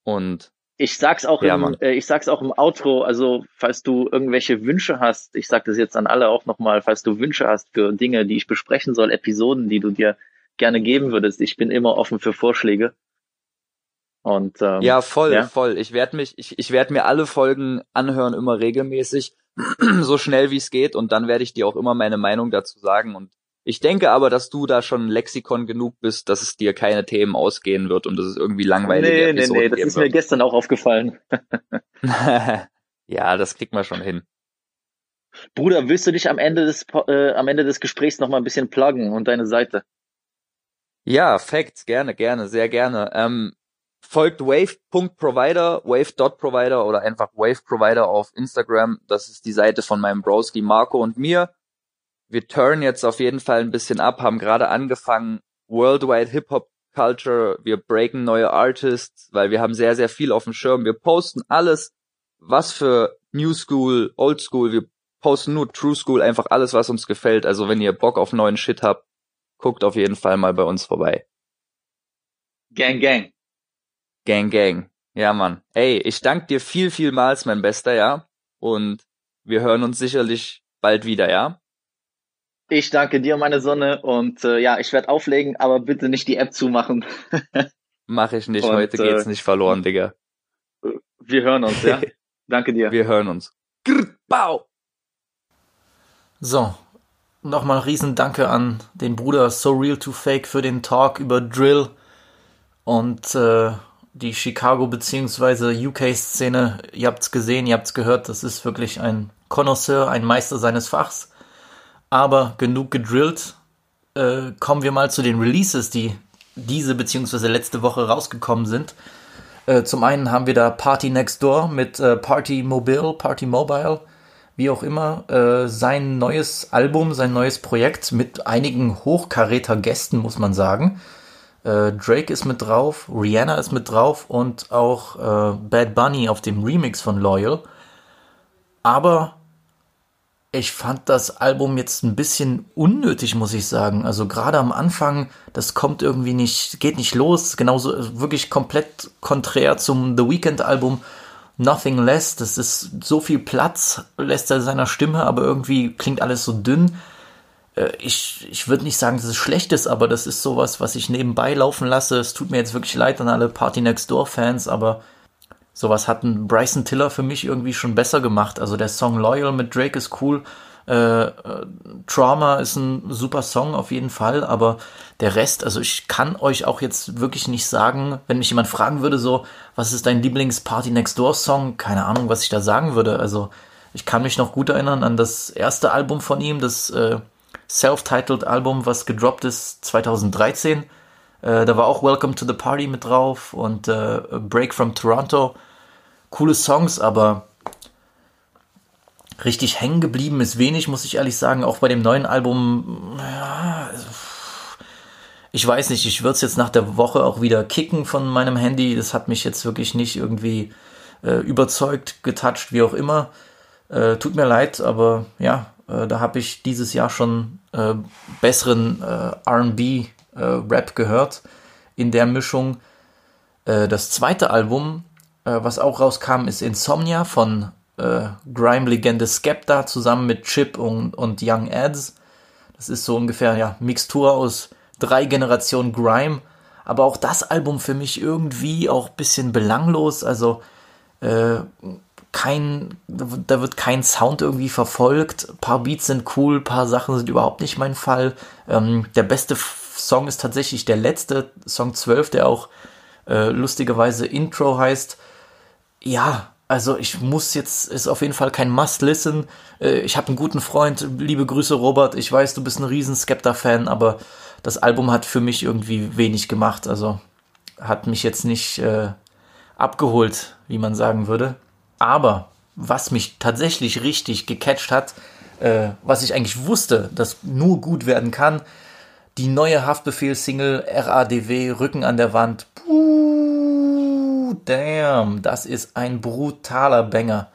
Und Ich sag's auch ja, im, äh, ich sag's auch im Outro, also falls du irgendwelche Wünsche hast, ich sag das jetzt an alle auch nochmal, falls du Wünsche hast für Dinge, die ich besprechen soll, Episoden, die du dir gerne geben würdest, ich bin immer offen für Vorschläge. Und ähm, ja, voll, ja? voll. Ich werde mich, ich, ich werde mir alle Folgen anhören, immer regelmäßig, so schnell wie es geht, und dann werde ich dir auch immer meine Meinung dazu sagen. Und ich denke aber, dass du da schon Lexikon genug bist, dass es dir keine Themen ausgehen wird und dass es irgendwie langweilig. Nee, nee, nee, das ist wird. mir gestern auch aufgefallen. ja, das kriegt man schon hin. Bruder, willst du dich am Ende des äh, am Ende des Gesprächs noch mal ein bisschen pluggen und deine Seite? Ja, Facts, gerne, gerne, sehr gerne. Ähm, folgt wave.provider, wave.provider oder einfach waveprovider auf Instagram. Das ist die Seite von meinem Broski Marco und mir wir turn jetzt auf jeden Fall ein bisschen ab, haben gerade angefangen, Worldwide Hip-Hop Culture, wir breaken neue Artists, weil wir haben sehr, sehr viel auf dem Schirm. Wir posten alles, was für New School, Old School, wir posten nur True School, einfach alles, was uns gefällt. Also wenn ihr Bock auf neuen Shit habt, guckt auf jeden Fall mal bei uns vorbei. Gang, gang. Gang, gang. Ja, Mann. Ey, ich danke dir viel, vielmals, mein Bester, ja. Und wir hören uns sicherlich bald wieder, ja? Ich danke dir, meine Sonne. Und äh, ja, ich werde auflegen, aber bitte nicht die App zumachen. Mach ich nicht. Und, Heute geht's äh, nicht verloren, Digga. Wir hören uns, ja. danke dir. Wir hören uns. Grr, bau. So, nochmal riesen Danke an den Bruder So Real to Fake für den Talk über Drill und äh, die Chicago bzw. UK-Szene. Ihr habt's gesehen, ihr habt's gehört, das ist wirklich ein Connoisseur, ein Meister seines Fachs. Aber genug gedrillt. Äh, kommen wir mal zu den Releases, die diese bzw. letzte Woche rausgekommen sind. Äh, zum einen haben wir da Party Next Door mit äh, Party Mobile, Party Mobile, wie auch immer, äh, sein neues Album, sein neues Projekt mit einigen hochkaräter Gästen, muss man sagen. Äh, Drake ist mit drauf, Rihanna ist mit drauf und auch äh, Bad Bunny auf dem Remix von Loyal. Aber ich fand das Album jetzt ein bisschen unnötig, muss ich sagen. Also gerade am Anfang, das kommt irgendwie nicht, geht nicht los. Genauso wirklich komplett konträr zum The Weeknd Album Nothing Less. Das ist so viel Platz, lässt er seiner Stimme, aber irgendwie klingt alles so dünn. Äh, ich, ich würde nicht sagen, dass es schlecht ist, aber das ist sowas, was ich nebenbei laufen lasse. Es tut mir jetzt wirklich leid an alle Party Next Door Fans, aber Sowas hat ein Bryson Tiller für mich irgendwie schon besser gemacht. Also der Song Loyal mit Drake ist cool. Äh, äh, Trauma ist ein super Song auf jeden Fall, aber der Rest, also ich kann euch auch jetzt wirklich nicht sagen, wenn mich jemand fragen würde, so, was ist dein Lieblings-Party Next Door Song? Keine Ahnung, was ich da sagen würde. Also ich kann mich noch gut erinnern an das erste Album von ihm, das äh, Self-Titled Album, was gedroppt ist 2013. Äh, da war auch Welcome to the Party mit drauf und äh, Break from Toronto coole Songs, aber richtig hängen geblieben ist wenig, muss ich ehrlich sagen. Auch bei dem neuen Album, ja, ich weiß nicht, ich würde es jetzt nach der Woche auch wieder kicken von meinem Handy. Das hat mich jetzt wirklich nicht irgendwie äh, überzeugt, getoucht, wie auch immer. Äh, tut mir leid, aber ja, äh, da habe ich dieses Jahr schon äh, besseren äh, RB-Rap äh, gehört in der Mischung. das zweite Album was auch rauskam, ist Insomnia von äh, Grime-Legende Skepta zusammen mit Chip und, und Young Ads. Das ist so ungefähr ja Mixtur aus drei Generationen Grime. Aber auch das Album für mich irgendwie auch ein bisschen belanglos. Also äh, kein, da wird kein Sound irgendwie verfolgt. Ein paar Beats sind cool, ein paar Sachen sind überhaupt nicht mein Fall. Ähm, der beste Song ist tatsächlich der letzte, Song 12, der auch äh, lustigerweise Intro heißt ja, also ich muss jetzt, ist auf jeden Fall kein Must-Listen. Äh, ich habe einen guten Freund, liebe Grüße Robert, ich weiß, du bist ein riesen Skepta-Fan, aber das Album hat für mich irgendwie wenig gemacht, also hat mich jetzt nicht äh, abgeholt, wie man sagen würde. Aber was mich tatsächlich richtig gecatcht hat, äh, was ich eigentlich wusste, dass nur gut werden kann, die neue Haftbefehl-Single RADW, Rücken an der Wand. Puh, damn, das ist ein brutaler Banger.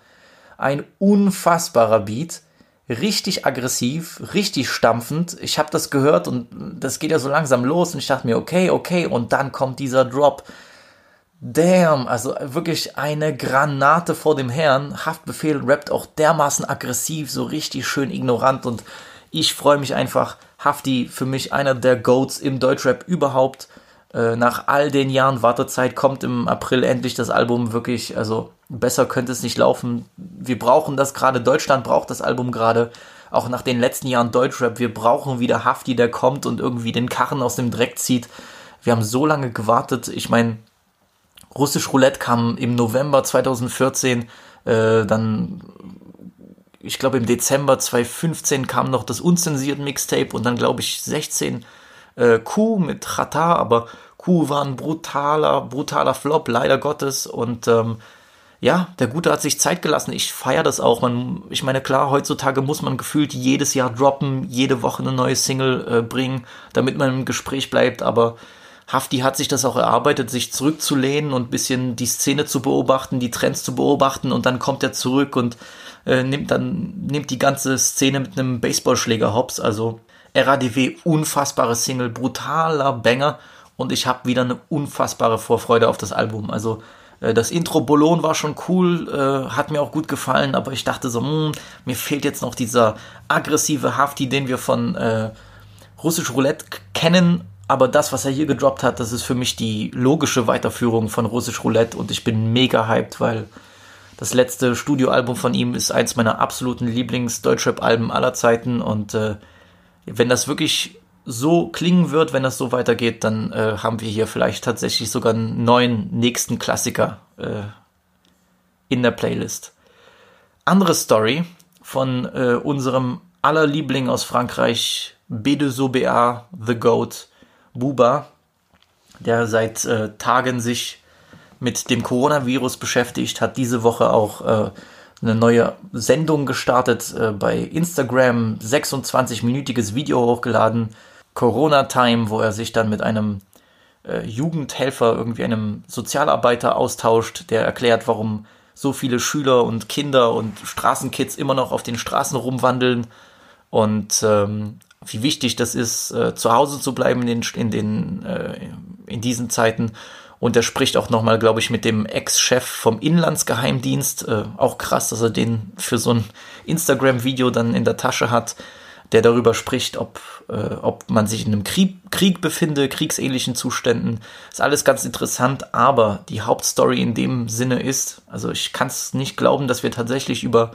Ein unfassbarer Beat. Richtig aggressiv, richtig stampfend. Ich habe das gehört und das geht ja so langsam los und ich dachte mir, okay, okay, und dann kommt dieser Drop. damn, also wirklich eine Granate vor dem Herrn. Haftbefehl rappt auch dermaßen aggressiv, so richtig schön ignorant und ich freue mich einfach. Hafti für mich einer der Goats im Deutschrap überhaupt. Äh, nach all den Jahren Wartezeit kommt im April endlich das Album wirklich, also besser könnte es nicht laufen. Wir brauchen das gerade, Deutschland braucht das Album gerade. Auch nach den letzten Jahren Deutschrap, wir brauchen wieder Hafti, der kommt und irgendwie den Karren aus dem Dreck zieht. Wir haben so lange gewartet. Ich meine, Russisch Roulette kam im November 2014, äh, dann, ich glaube im Dezember 2015 kam noch das unzensiert Mixtape und dann glaube ich 16 äh, Q mit Chata, aber Q war ein brutaler, brutaler Flop, leider Gottes und ähm, ja, der Gute hat sich Zeit gelassen. Ich feiere das auch. Man, ich meine, klar, heutzutage muss man gefühlt jedes Jahr droppen, jede Woche eine neue Single äh, bringen, damit man im Gespräch bleibt, aber Hafti hat sich das auch erarbeitet, sich zurückzulehnen und ein bisschen die Szene zu beobachten, die Trends zu beobachten und dann kommt er zurück und äh, nimmt dann nimmt die ganze Szene mit einem Baseballschläger hops. Also RADW unfassbare Single, brutaler Banger. Und ich habe wieder eine unfassbare Vorfreude auf das Album. Also äh, das Intro Bolon war schon cool, äh, hat mir auch gut gefallen, aber ich dachte so, mh, hm, mir fehlt jetzt noch dieser aggressive Hafti, den wir von äh, Russisch Roulette kennen. Aber das, was er hier gedroppt hat, das ist für mich die logische Weiterführung von Russisch Roulette. Und ich bin mega hyped, weil das letzte Studioalbum von ihm ist eins meiner absoluten Lieblings-Deutschrap-Alben aller Zeiten. Und äh, wenn das wirklich so klingen wird, wenn das so weitergeht, dann äh, haben wir hier vielleicht tatsächlich sogar einen neuen nächsten Klassiker äh, in der Playlist. Andere Story von äh, unserem aller Liebling aus Frankreich, B2SOBA, The Goat, Buba, der seit äh, Tagen sich mit dem Coronavirus beschäftigt, hat diese Woche auch äh, eine neue Sendung gestartet äh, bei Instagram, 26-minütiges Video hochgeladen, Corona Time, wo er sich dann mit einem äh, Jugendhelfer, irgendwie einem Sozialarbeiter austauscht, der erklärt, warum so viele Schüler und Kinder und Straßenkids immer noch auf den Straßen rumwandeln und ähm, wie wichtig das ist, äh, zu Hause zu bleiben in den, in den, äh, in diesen Zeiten. Und er spricht auch nochmal, glaube ich, mit dem Ex-Chef vom Inlandsgeheimdienst. Äh, auch krass, dass er den für so ein Instagram-Video dann in der Tasche hat, der darüber spricht, ob, äh, ob man sich in einem Krieg, Krieg befinde, kriegsähnlichen Zuständen. Ist alles ganz interessant, aber die Hauptstory in dem Sinne ist, also ich kann es nicht glauben, dass wir tatsächlich über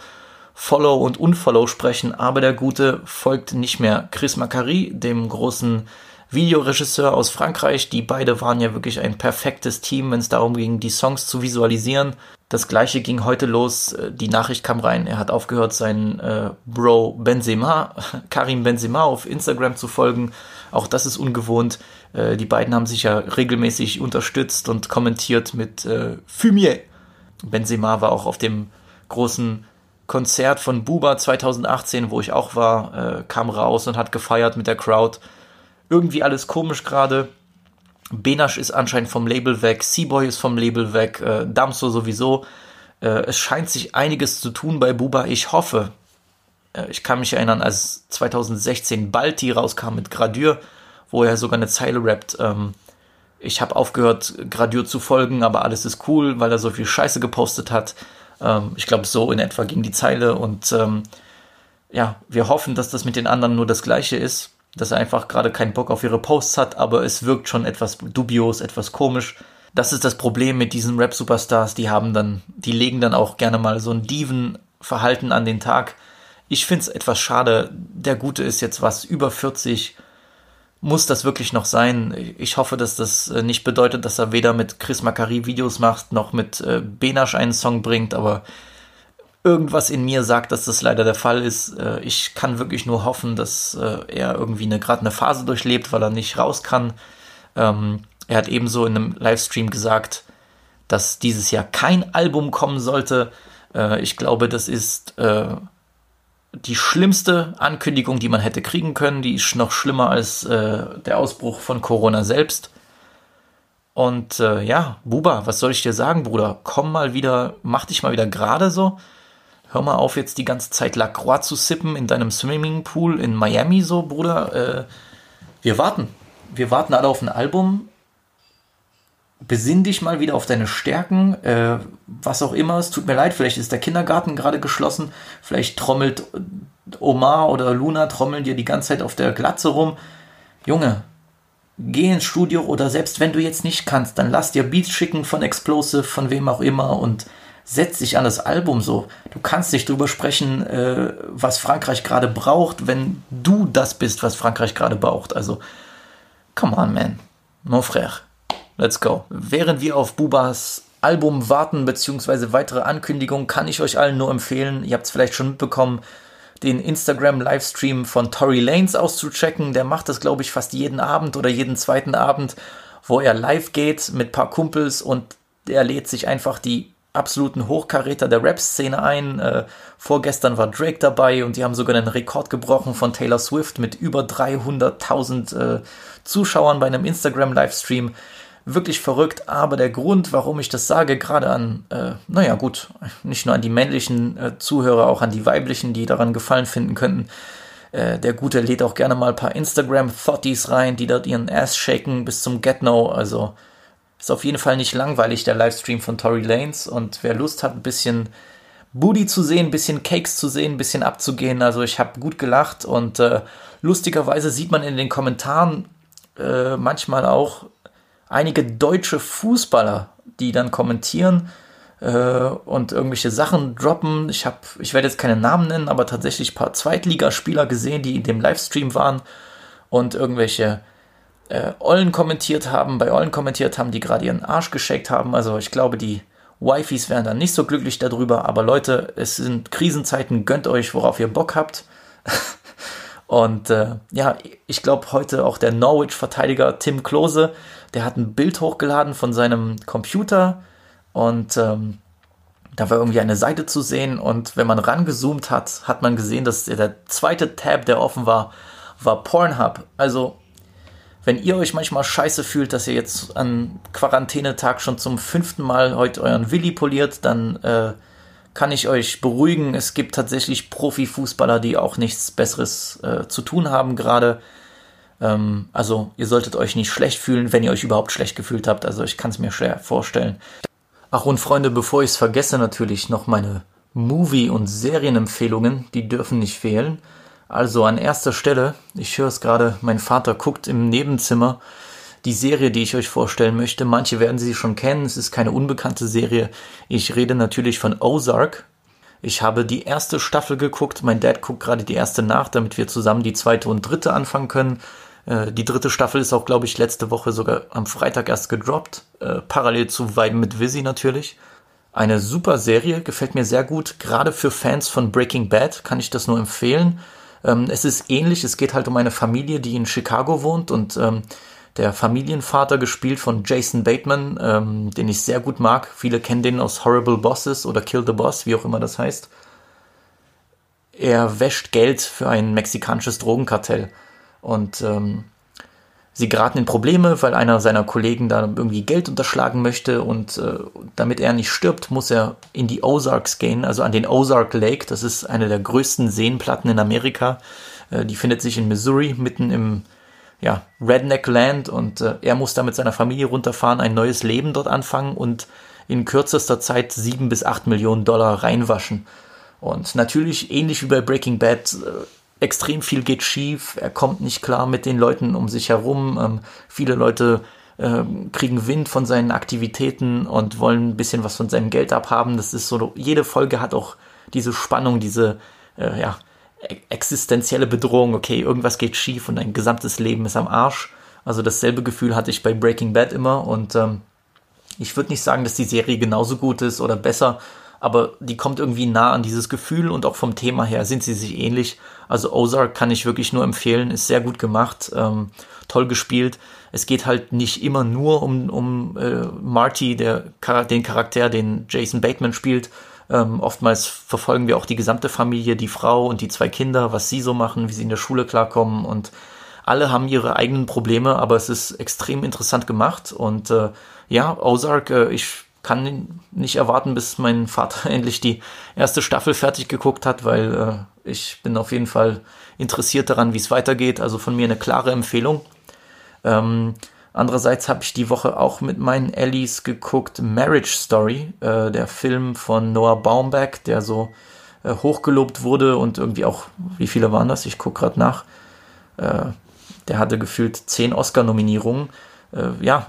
Follow und Unfollow sprechen, aber der Gute folgt nicht mehr Chris Macari, dem großen Videoregisseur aus Frankreich. Die beide waren ja wirklich ein perfektes Team, wenn es darum ging, die Songs zu visualisieren. Das gleiche ging heute los. Die Nachricht kam rein. Er hat aufgehört, seinen äh, Bro Benzema, Karim Benzema auf Instagram zu folgen. Auch das ist ungewohnt. Äh, die beiden haben sich ja regelmäßig unterstützt und kommentiert mit äh, Fumier. Benzema war auch auf dem großen Konzert von Buba 2018, wo ich auch war, äh, kam raus und hat gefeiert mit der Crowd. Irgendwie alles komisch gerade. Benasch ist anscheinend vom Label weg, Seaboy ist vom Label weg, äh, Damso sowieso. Äh, es scheint sich einiges zu tun bei Buba. Ich hoffe, äh, ich kann mich erinnern, als 2016 Balti rauskam mit Gradür, wo er sogar eine Zeile rappt. Ähm, ich habe aufgehört, Gradür zu folgen, aber alles ist cool, weil er so viel Scheiße gepostet hat. Ähm, ich glaube, so in etwa ging die Zeile und ähm, ja, wir hoffen, dass das mit den anderen nur das gleiche ist, dass er einfach gerade keinen Bock auf ihre Posts hat, aber es wirkt schon etwas dubios, etwas komisch. Das ist das Problem mit diesen Rap-Superstars, die haben dann, die legen dann auch gerne mal so ein Diven-Verhalten an den Tag. Ich finde es etwas schade. Der Gute ist jetzt was über 40 muss das wirklich noch sein? Ich hoffe, dass das äh, nicht bedeutet, dass er weder mit Chris Macari Videos macht, noch mit äh, Benasch einen Song bringt, aber irgendwas in mir sagt, dass das leider der Fall ist. Äh, ich kann wirklich nur hoffen, dass er irgendwie eine, gerade eine Phase durchlebt, weil er nicht raus kann. Ähm, er hat ebenso in einem Livestream gesagt, dass dieses Jahr kein Album kommen sollte. ich glaube, das ist die schlimmste Ankündigung, die man hätte kriegen können. Die ist noch schlimmer als äh, der Ausbruch von Corona selbst. Und äh, ja, Buba, was soll ich dir sagen, Bruder? Komm mal wieder, mach dich mal wieder gerade so. Hör mal auf, jetzt die ganze Zeit Lacroix zu sippen in deinem Swimmingpool in Miami, so, Bruder. Äh, wir warten. Wir warten alle auf ein Album. besinn dich mal wieder auf deine Stärken, äh, was auch immer. Es tut mir leid, vielleicht ist der Kindergarten gerade geschlossen, vielleicht trommelt Omar oder Luna trommeln dir die ganze Zeit auf der Glatze rum. Junge, geh ins Studio oder selbst wenn du jetzt nicht kannst, dann lass dir Beats schicken von Explosive, von wem auch immer und setz dich an das Album so. Du kannst nicht drüber sprechen, äh, was Frankreich gerade braucht, wenn du das bist, was Frankreich gerade braucht. Also, come on, man. Mon frère. Let's go. Während wir auf Bubas Album warten, beziehungsweise weitere Ankündigungen, kann ich euch allen nur empfehlen, ihr habt es vielleicht schon mitbekommen, den Instagram-Livestream von Tory Lanes auszuchecken. Der macht das, glaube ich, fast jeden Abend oder jeden zweiten Abend, wo er live geht mit paar Kumpels und er lädt sich einfach die absoluten Hochkaräter der Rap-Szene ein. Äh, vorgestern war Drake dabei und die haben sogar einen Rekord gebrochen von Taylor Swift mit über 300.000 äh, Zuschauern bei einem Instagram-Livestream. Wirklich verrückt, aber der Grund, warum ich das sage, gerade an, äh, naja gut, nicht nur an die männlichen äh, Zuhörer, auch an die weiblichen, die daran Gefallen finden könnten, äh, der Gute lädt auch gerne mal ein paar Instagram-Thotties rein, die dort ihren Ass shaken bis zum Get-No, also ist auf jeden Fall nicht langweilig, der Livestream von Tory Lanes. Und wer Lust hat, ein bisschen Booty zu sehen, ein bisschen Cakes zu sehen, ein bisschen abzugehen, also ich habe gut gelacht und äh, lustigerweise sieht man in den Kommentaren äh, manchmal auch einige deutsche Fußballer, die dann kommentieren äh, und irgendwelche Sachen droppen. Ich habe, ich werde jetzt keine Namen nennen, aber tatsächlich ein paar Zweitligaspieler gesehen, die in dem Livestream waren und irgendwelche äh, Ollen kommentiert haben, bei Ollen kommentiert haben, die gerade ihren Arsch gescheckt haben. Also ich glaube, die Wifis wären dann nicht so glücklich darüber. Aber Leute, es sind Krisenzeiten, gönnt euch, worauf ihr Bock habt. Und äh, ja, ich glaube heute auch der Norwich-Verteidiger Tim Klose, der hat ein Bild hochgeladen von seinem Computer und ähm, da war irgendwie eine Seite zu sehen und wenn man rangezoomt hat, hat man gesehen, dass der zweite Tab, der offen war, war Pornhub. Also wenn ihr euch manchmal scheiße fühlt, dass ihr jetzt an Quarantänetag schon zum fünften Mal heute euren Willi poliert, dann äh, kann ich euch beruhigen. Es gibt tatsächlich Profifußballer, die auch nichts Besseres äh, zu tun haben gerade. Ähm, also ihr solltet euch nicht schlecht fühlen, wenn ihr euch überhaupt schlecht gefühlt habt. Also ich kann es mir schwer vorstellen. Ach und Freunde, bevor ich es vergesse, natürlich noch meine Movie- und Serienempfehlungen. Die dürfen nicht fehlen. Also an erster Stelle, ich höre es gerade, mein Vater guckt im Nebenzimmer die Serie, die ich euch vorstellen möchte. Manche werden sie schon kennen, es ist keine unbekannte Serie. Ich rede natürlich von Ozark. Ich habe die erste Staffel geguckt, mein Dad guckt gerade die erste nach, damit wir zusammen die zweite und dritte anfangen können. Äh, die dritte Staffel ist auch, glaube ich, letzte Woche sogar am Freitag erst gedroppt, äh, parallel zu Weiden mit Visi natürlich. Eine super Serie, gefällt mir sehr gut, gerade für Fans von Breaking Bad kann ich das nur empfehlen. Ähm, es ist ähnlich, es geht halt um eine Familie, die in Chicago wohnt und ähm, der Familienvater gespielt von Jason Bateman, ähm, den ich sehr gut mag. Viele kennen den aus Horrible Bosses oder Kill the Boss, wie auch immer das heißt. Er wäscht Geld für ein mexikanisches Drogenkartell und ähm, sie geraten in Probleme, weil einer seiner Kollegen da irgendwie Geld unterschlagen möchte und äh, damit er nicht stirbt, muss er in die Ozarks gehen, also an den Ozark Lake. Das ist eine der größten Seenplatten in Amerika. Äh, die findet sich in Missouri, mitten im ja, Redneck Land und äh, er muss da mit seiner Familie runterfahren, ein neues Leben dort anfangen und in kürzester Zeit sieben bis acht Millionen Dollar reinwaschen. Und natürlich, ähnlich wie bei Breaking Bad, äh, extrem viel geht schief, er kommt nicht klar mit den Leuten um sich herum, ähm, viele Leute ähm, kriegen Wind von seinen Aktivitäten und wollen ein bisschen was von seinem Geld abhaben. Das ist so, jede Folge hat auch diese Spannung, diese, äh, ja, e-, existenzielle Bedrohung, okay, irgendwas geht schief und dein gesamtes Leben ist am Arsch. Also dasselbe Gefühl hatte ich bei Breaking Bad immer und ähm, ich würde nicht sagen, dass die Serie genauso gut ist oder besser, aber die kommt irgendwie nah an dieses Gefühl und auch vom Thema her sind sie sich ähnlich. Also Ozark kann ich wirklich nur empfehlen, ist sehr gut gemacht, ähm, toll gespielt. Es geht halt nicht immer nur um, um äh, Marty, der, den Charakter, den Jason Bateman spielt. Ähm, oftmals verfolgen wir auch die gesamte Familie, die Frau und die zwei Kinder, was sie so machen, wie sie in der Schule klarkommen und alle haben ihre eigenen Probleme, aber es ist extrem interessant gemacht und äh, ja, Ozark, äh, ich kann nicht erwarten, bis mein Vater endlich die erste Staffel fertig geguckt hat, weil äh, ich bin auf jeden Fall interessiert daran, wie es weitergeht. Also von mir eine klare Empfehlung. Ähm, Andererseits habe ich die Woche auch mit meinen Ellies geguckt Marriage Story, äh, der Film von Noah Baumbach, der so äh, hochgelobt wurde und irgendwie auch, wie viele waren das? Ich gucke gerade nach. Äh, der hatte gefühlt zehn Oscar-Nominierungen. Äh, ja,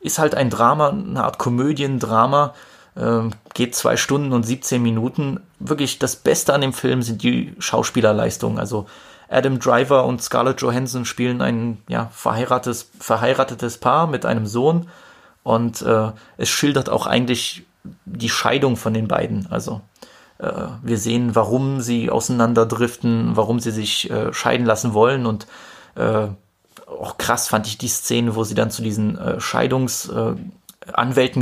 ist halt ein Drama, eine Art Komödiendrama. Äh, geht zwei Stunden und 17 Minuten. Wirklich das Beste an dem Film sind die Schauspielerleistungen. Also Adam Driver und Scarlett Johansson spielen ein ja, verheiratetes, verheiratetes Paar mit einem Sohn und äh, es schildert auch eigentlich die Scheidung von den beiden. Also äh, wir sehen, warum sie auseinanderdriften, warum sie sich äh, scheiden lassen wollen und äh, auch krass fand ich die Szene, wo sie dann zu diesen äh, Scheidungs äh,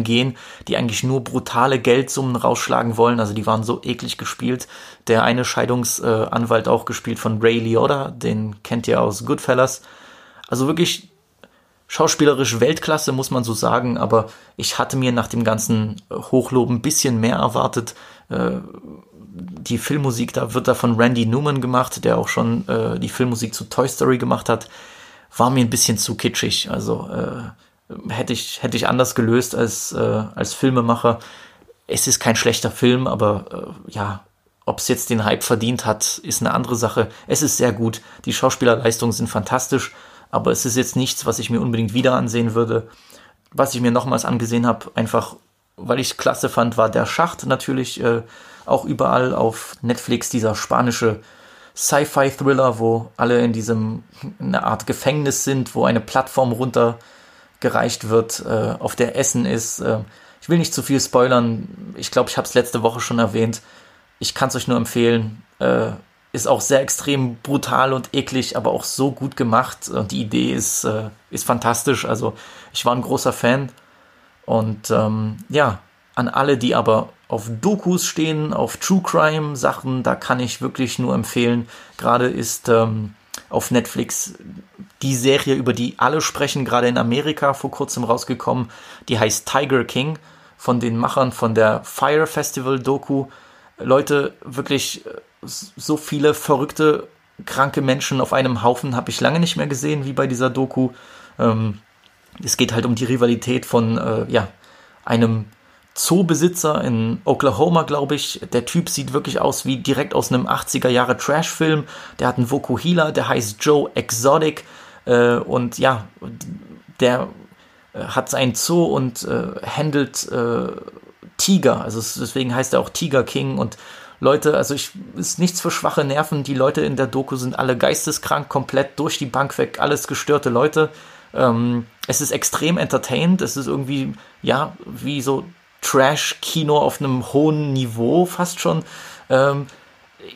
gehen, die eigentlich nur brutale Geldsummen rausschlagen wollen. Also die waren so eklig gespielt. Der eine Scheidungsanwalt äh, auch gespielt von Ray Liotta, den kennt ihr aus Goodfellas. Also wirklich schauspielerisch Weltklasse, muss man so sagen, aber ich hatte mir nach dem ganzen Hochlob ein bisschen mehr erwartet. Äh, die Filmmusik, da wird da von Randy Newman gemacht, der auch schon äh, die Filmmusik zu Toy Story gemacht hat, war mir ein bisschen zu kitschig. Also äh, hätte ich, hätte ich anders gelöst als, äh, als Filmemacher. Es ist kein schlechter Film, aber äh, ja, ob es jetzt den Hype verdient hat, ist eine andere Sache. Es ist sehr gut. Die Schauspielerleistungen sind fantastisch, aber es ist jetzt nichts, was ich mir unbedingt wieder ansehen würde. Was ich mir nochmals angesehen habe, einfach weil ich klasse fand, war der Schacht natürlich äh, auch überall auf Netflix, dieser spanische Sci-Fi-Thriller, wo alle in diesem, eine Art Gefängnis sind, wo eine Plattform runter gereicht wird, äh, auf der Essen ist. Äh, ich will nicht zu viel spoilern. Ich glaube, ich habe es letzte Woche schon erwähnt. Ich kann es euch nur empfehlen. Äh, ist auch sehr extrem brutal und eklig, aber auch so gut gemacht. Und die Idee ist, äh, ist fantastisch. Also ich war ein großer Fan. Und ähm, ja, an alle, die aber auf Dokus stehen, auf True Crime Sachen, da kann ich wirklich nur empfehlen. Gerade ist ähm, auf Netflix die Serie, über die alle sprechen, gerade in Amerika vor kurzem rausgekommen. Die heißt Tiger King von den Machern von der Fire Festival Doku. Leute, wirklich äh, so viele verrückte, kranke Menschen auf einem Haufen habe ich lange nicht mehr gesehen wie bei dieser Doku. Ähm, es geht halt um die Rivalität von äh, ja, einem Zoobesitzer in Oklahoma, glaube ich. Der Typ sieht wirklich aus wie direkt aus einem 80er Jahre Trash-Film. Der hat einen Vokuhila, der heißt Joe Exotic. Äh, und ja, der äh, hat seinen Zoo und äh, handelt äh, Tiger. Also deswegen heißt er auch Tiger King. Und Leute, also ich ist nichts für schwache Nerven. Die Leute in der Doku sind alle geisteskrank, komplett durch die Bank weg, alles gestörte Leute. Ähm, es ist extrem entertained. Es ist irgendwie, ja, wie so Trash-Kino auf einem hohen Niveau fast schon. Ähm,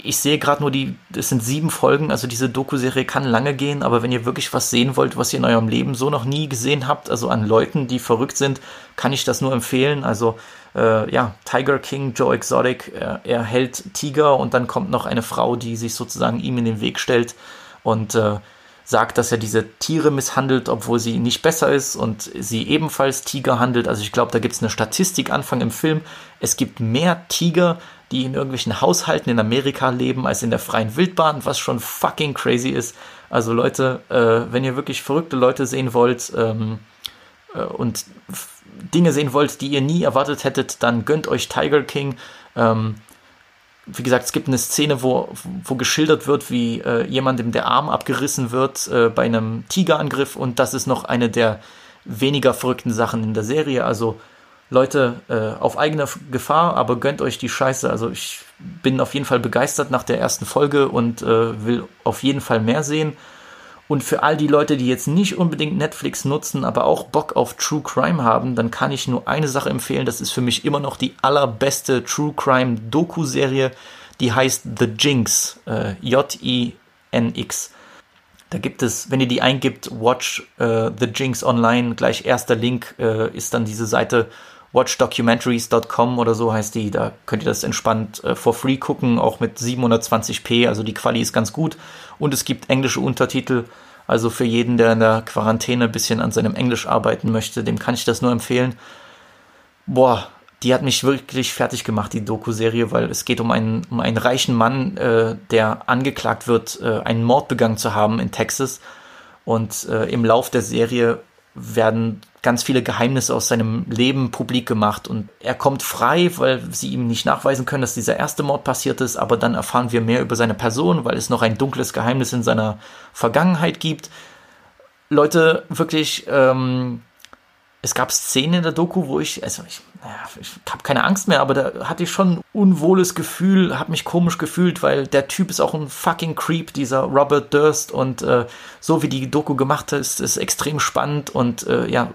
ich sehe gerade nur die, es sind sieben Folgen, also diese Doku-Serie kann lange gehen, aber wenn ihr wirklich was sehen wollt, was ihr in eurem Leben so noch nie gesehen habt, also an Leuten, die verrückt sind, kann ich das nur empfehlen. Also äh, ja, Tiger King, Joe Exotic, er, er, hält Tiger und dann kommt noch eine Frau, die sich sozusagen ihm in den Weg stellt und äh, sagt, dass er diese Tiere misshandelt, obwohl sie nicht besser ist und sie ebenfalls Tiger handelt. Also ich glaube, da gibt es eine Statistik Anfang im Film. Es gibt mehr Tiger, die in irgendwelchen Haushalten in Amerika leben, als in der freien Wildbahn, was schon fucking crazy ist. Also Leute, äh, wenn ihr wirklich verrückte Leute sehen wollt ähm, äh, und Dinge sehen wollt, die ihr nie erwartet hättet, dann gönnt euch Tiger King. Ähm, wie gesagt, es gibt eine Szene, wo, wo geschildert wird, wie äh, jemandem der Arm abgerissen wird äh, bei einem Tigerangriff und das ist noch eine der weniger verrückten Sachen in der Serie. Also Leute, äh, auf eigene Gefahr, aber gönnt euch die Scheiße. Also ich bin auf jeden Fall begeistert nach der ersten Folge und äh, will auf jeden Fall mehr sehen. Und für all die Leute, die jetzt nicht unbedingt Netflix nutzen, aber auch Bock auf True Crime haben, dann kann ich nur eine Sache empfehlen. Das ist für mich immer noch die allerbeste True Crime Doku-Serie. Die heißt The Jinx. Äh, J-I-N-X. Da gibt es, wenn ihr die eingibt, Watch äh, The Jinx Online, gleich erster Link äh, ist dann diese Seite watchdocumentaries.com oder so heißt die. Da könnt ihr das entspannt äh, for free gucken, auch mit 720p. Also die Quali ist ganz gut. Und es gibt englische Untertitel. Also für jeden, der in der Quarantäne ein bisschen an seinem Englisch arbeiten möchte, dem kann ich das nur empfehlen. Boah, die hat mich wirklich fertig gemacht, die Doku-Serie, weil es geht um einen, um einen reichen Mann, äh, der angeklagt wird, äh, einen Mord begangen zu haben in Texas. Und äh, im Lauf der Serie werden ganz viele Geheimnisse aus seinem Leben publik gemacht und er kommt frei, weil sie ihm nicht nachweisen können, dass dieser erste Mord passiert ist, aber dann erfahren wir mehr über seine Person, weil es noch ein dunkles Geheimnis in seiner Vergangenheit gibt. Leute, wirklich, ähm, es gab Szenen in der Doku, wo ich, also ich, naja, ich habe keine Angst mehr, aber da hatte ich schon ein unwohles Gefühl, habe mich komisch gefühlt, weil der Typ ist auch ein fucking Creep, dieser Robert Durst. Und äh, so wie die Doku gemacht ist, ist extrem spannend. Und äh, ja,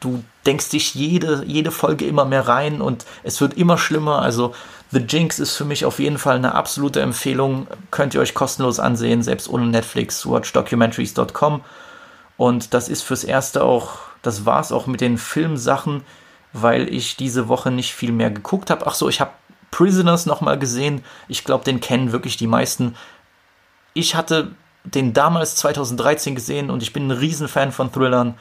du denkst dich jede, jede Folge immer mehr rein und es wird immer schlimmer, also The Jinx ist für mich auf jeden Fall eine absolute Empfehlung, könnt ihr euch kostenlos ansehen, selbst ohne Netflix, watchdocumentaries.com und das ist fürs Erste auch das war's auch mit den Filmsachen, weil ich diese Woche nicht viel mehr geguckt habe. Ach so, ich habe Prisoners nochmal gesehen. Ich glaube, den kennen wirklich die meisten. Ich hatte den damals 2013 gesehen und ich bin ein Riesenfan von Thrillern.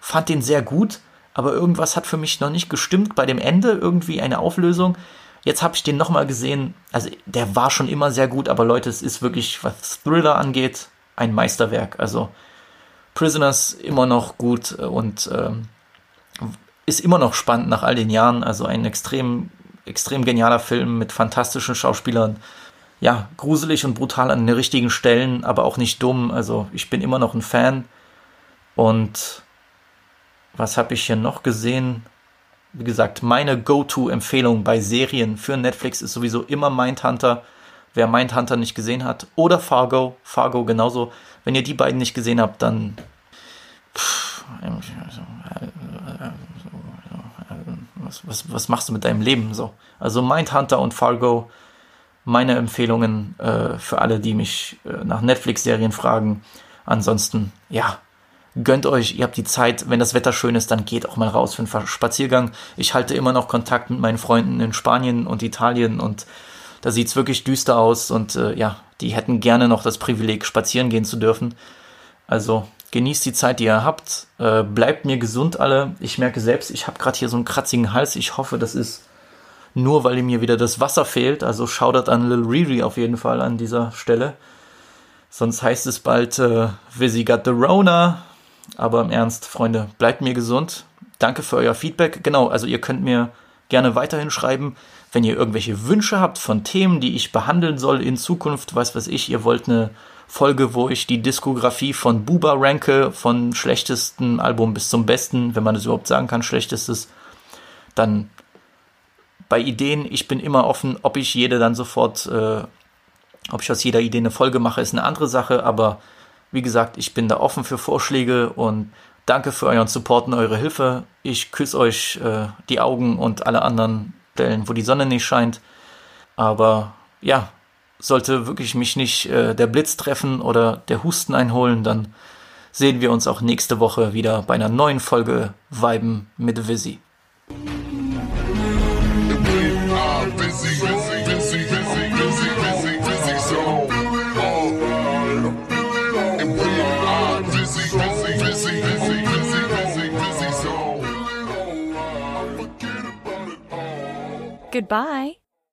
Fand den sehr gut, aber irgendwas hat für mich noch nicht gestimmt bei dem Ende. Irgendwie eine Auflösung. Jetzt habe ich den nochmal gesehen. Also der war schon immer sehr gut, aber Leute, es ist wirklich, was Thriller angeht, ein Meisterwerk. Also Prisoners immer noch gut und ähm, ist immer noch spannend nach all den Jahren. Also ein extrem, extrem genialer Film mit fantastischen Schauspielern. Ja, gruselig und brutal an den richtigen Stellen, aber auch nicht dumm. Also ich bin immer noch ein Fan. Und was habe ich hier noch gesehen? Wie gesagt, meine Go-To-Empfehlung bei Serien für Netflix ist sowieso immer Mindhunter. Wer Mindhunter nicht gesehen hat, oder Fargo, Fargo genauso. Wenn ihr die beiden nicht gesehen habt, dann was, was, was machst du mit deinem Leben so? Also Mindhunter und Fargo, meine Empfehlungen äh, für alle, die mich äh, nach Netflix-Serien fragen. Ansonsten, ja, gönnt euch, ihr habt die Zeit, wenn das Wetter schön ist, dann geht auch mal raus für einen Spaziergang. Ich halte immer noch Kontakt mit meinen Freunden in Spanien und Italien und da sieht es wirklich düster aus und äh, ja, die hätten gerne noch das Privileg, spazieren gehen zu dürfen. Also genießt die Zeit, die ihr habt. Äh, bleibt mir gesund alle. Ich merke selbst, ich habe gerade hier so einen kratzigen Hals. Ich hoffe, das ist nur, weil mir wieder das Wasser fehlt. Also schaudert an Lil Riri auf jeden Fall an dieser Stelle. Sonst heißt es bald, äh, Vizzy got the Rona. Aber im Ernst, Freunde, bleibt mir gesund. Danke für euer Feedback. Genau, also ihr könnt mir gerne weiterhin schreiben, wenn ihr irgendwelche Wünsche habt von Themen, die ich behandeln soll in Zukunft, was weiß ich, ihr wollt eine Folge, wo ich die Diskografie von Buba ranke, von schlechtesten Album bis zum besten, wenn man das überhaupt sagen kann, schlechtestes, dann bei Ideen, ich bin immer offen, ob ich jede dann sofort, äh, ob ich aus jeder Idee eine Folge mache, ist eine andere Sache, aber wie gesagt, ich bin da offen für Vorschläge und danke für euren Support und eure Hilfe. Ich küsse euch äh, die Augen und alle anderen Stellen, wo die Sonne nicht scheint. Aber ja, sollte wirklich mich nicht äh, der Blitz treffen oder der Husten einholen, dann sehen wir uns auch nächste Woche wieder bei einer neuen Folge Weiben mit Visi. Goodbye.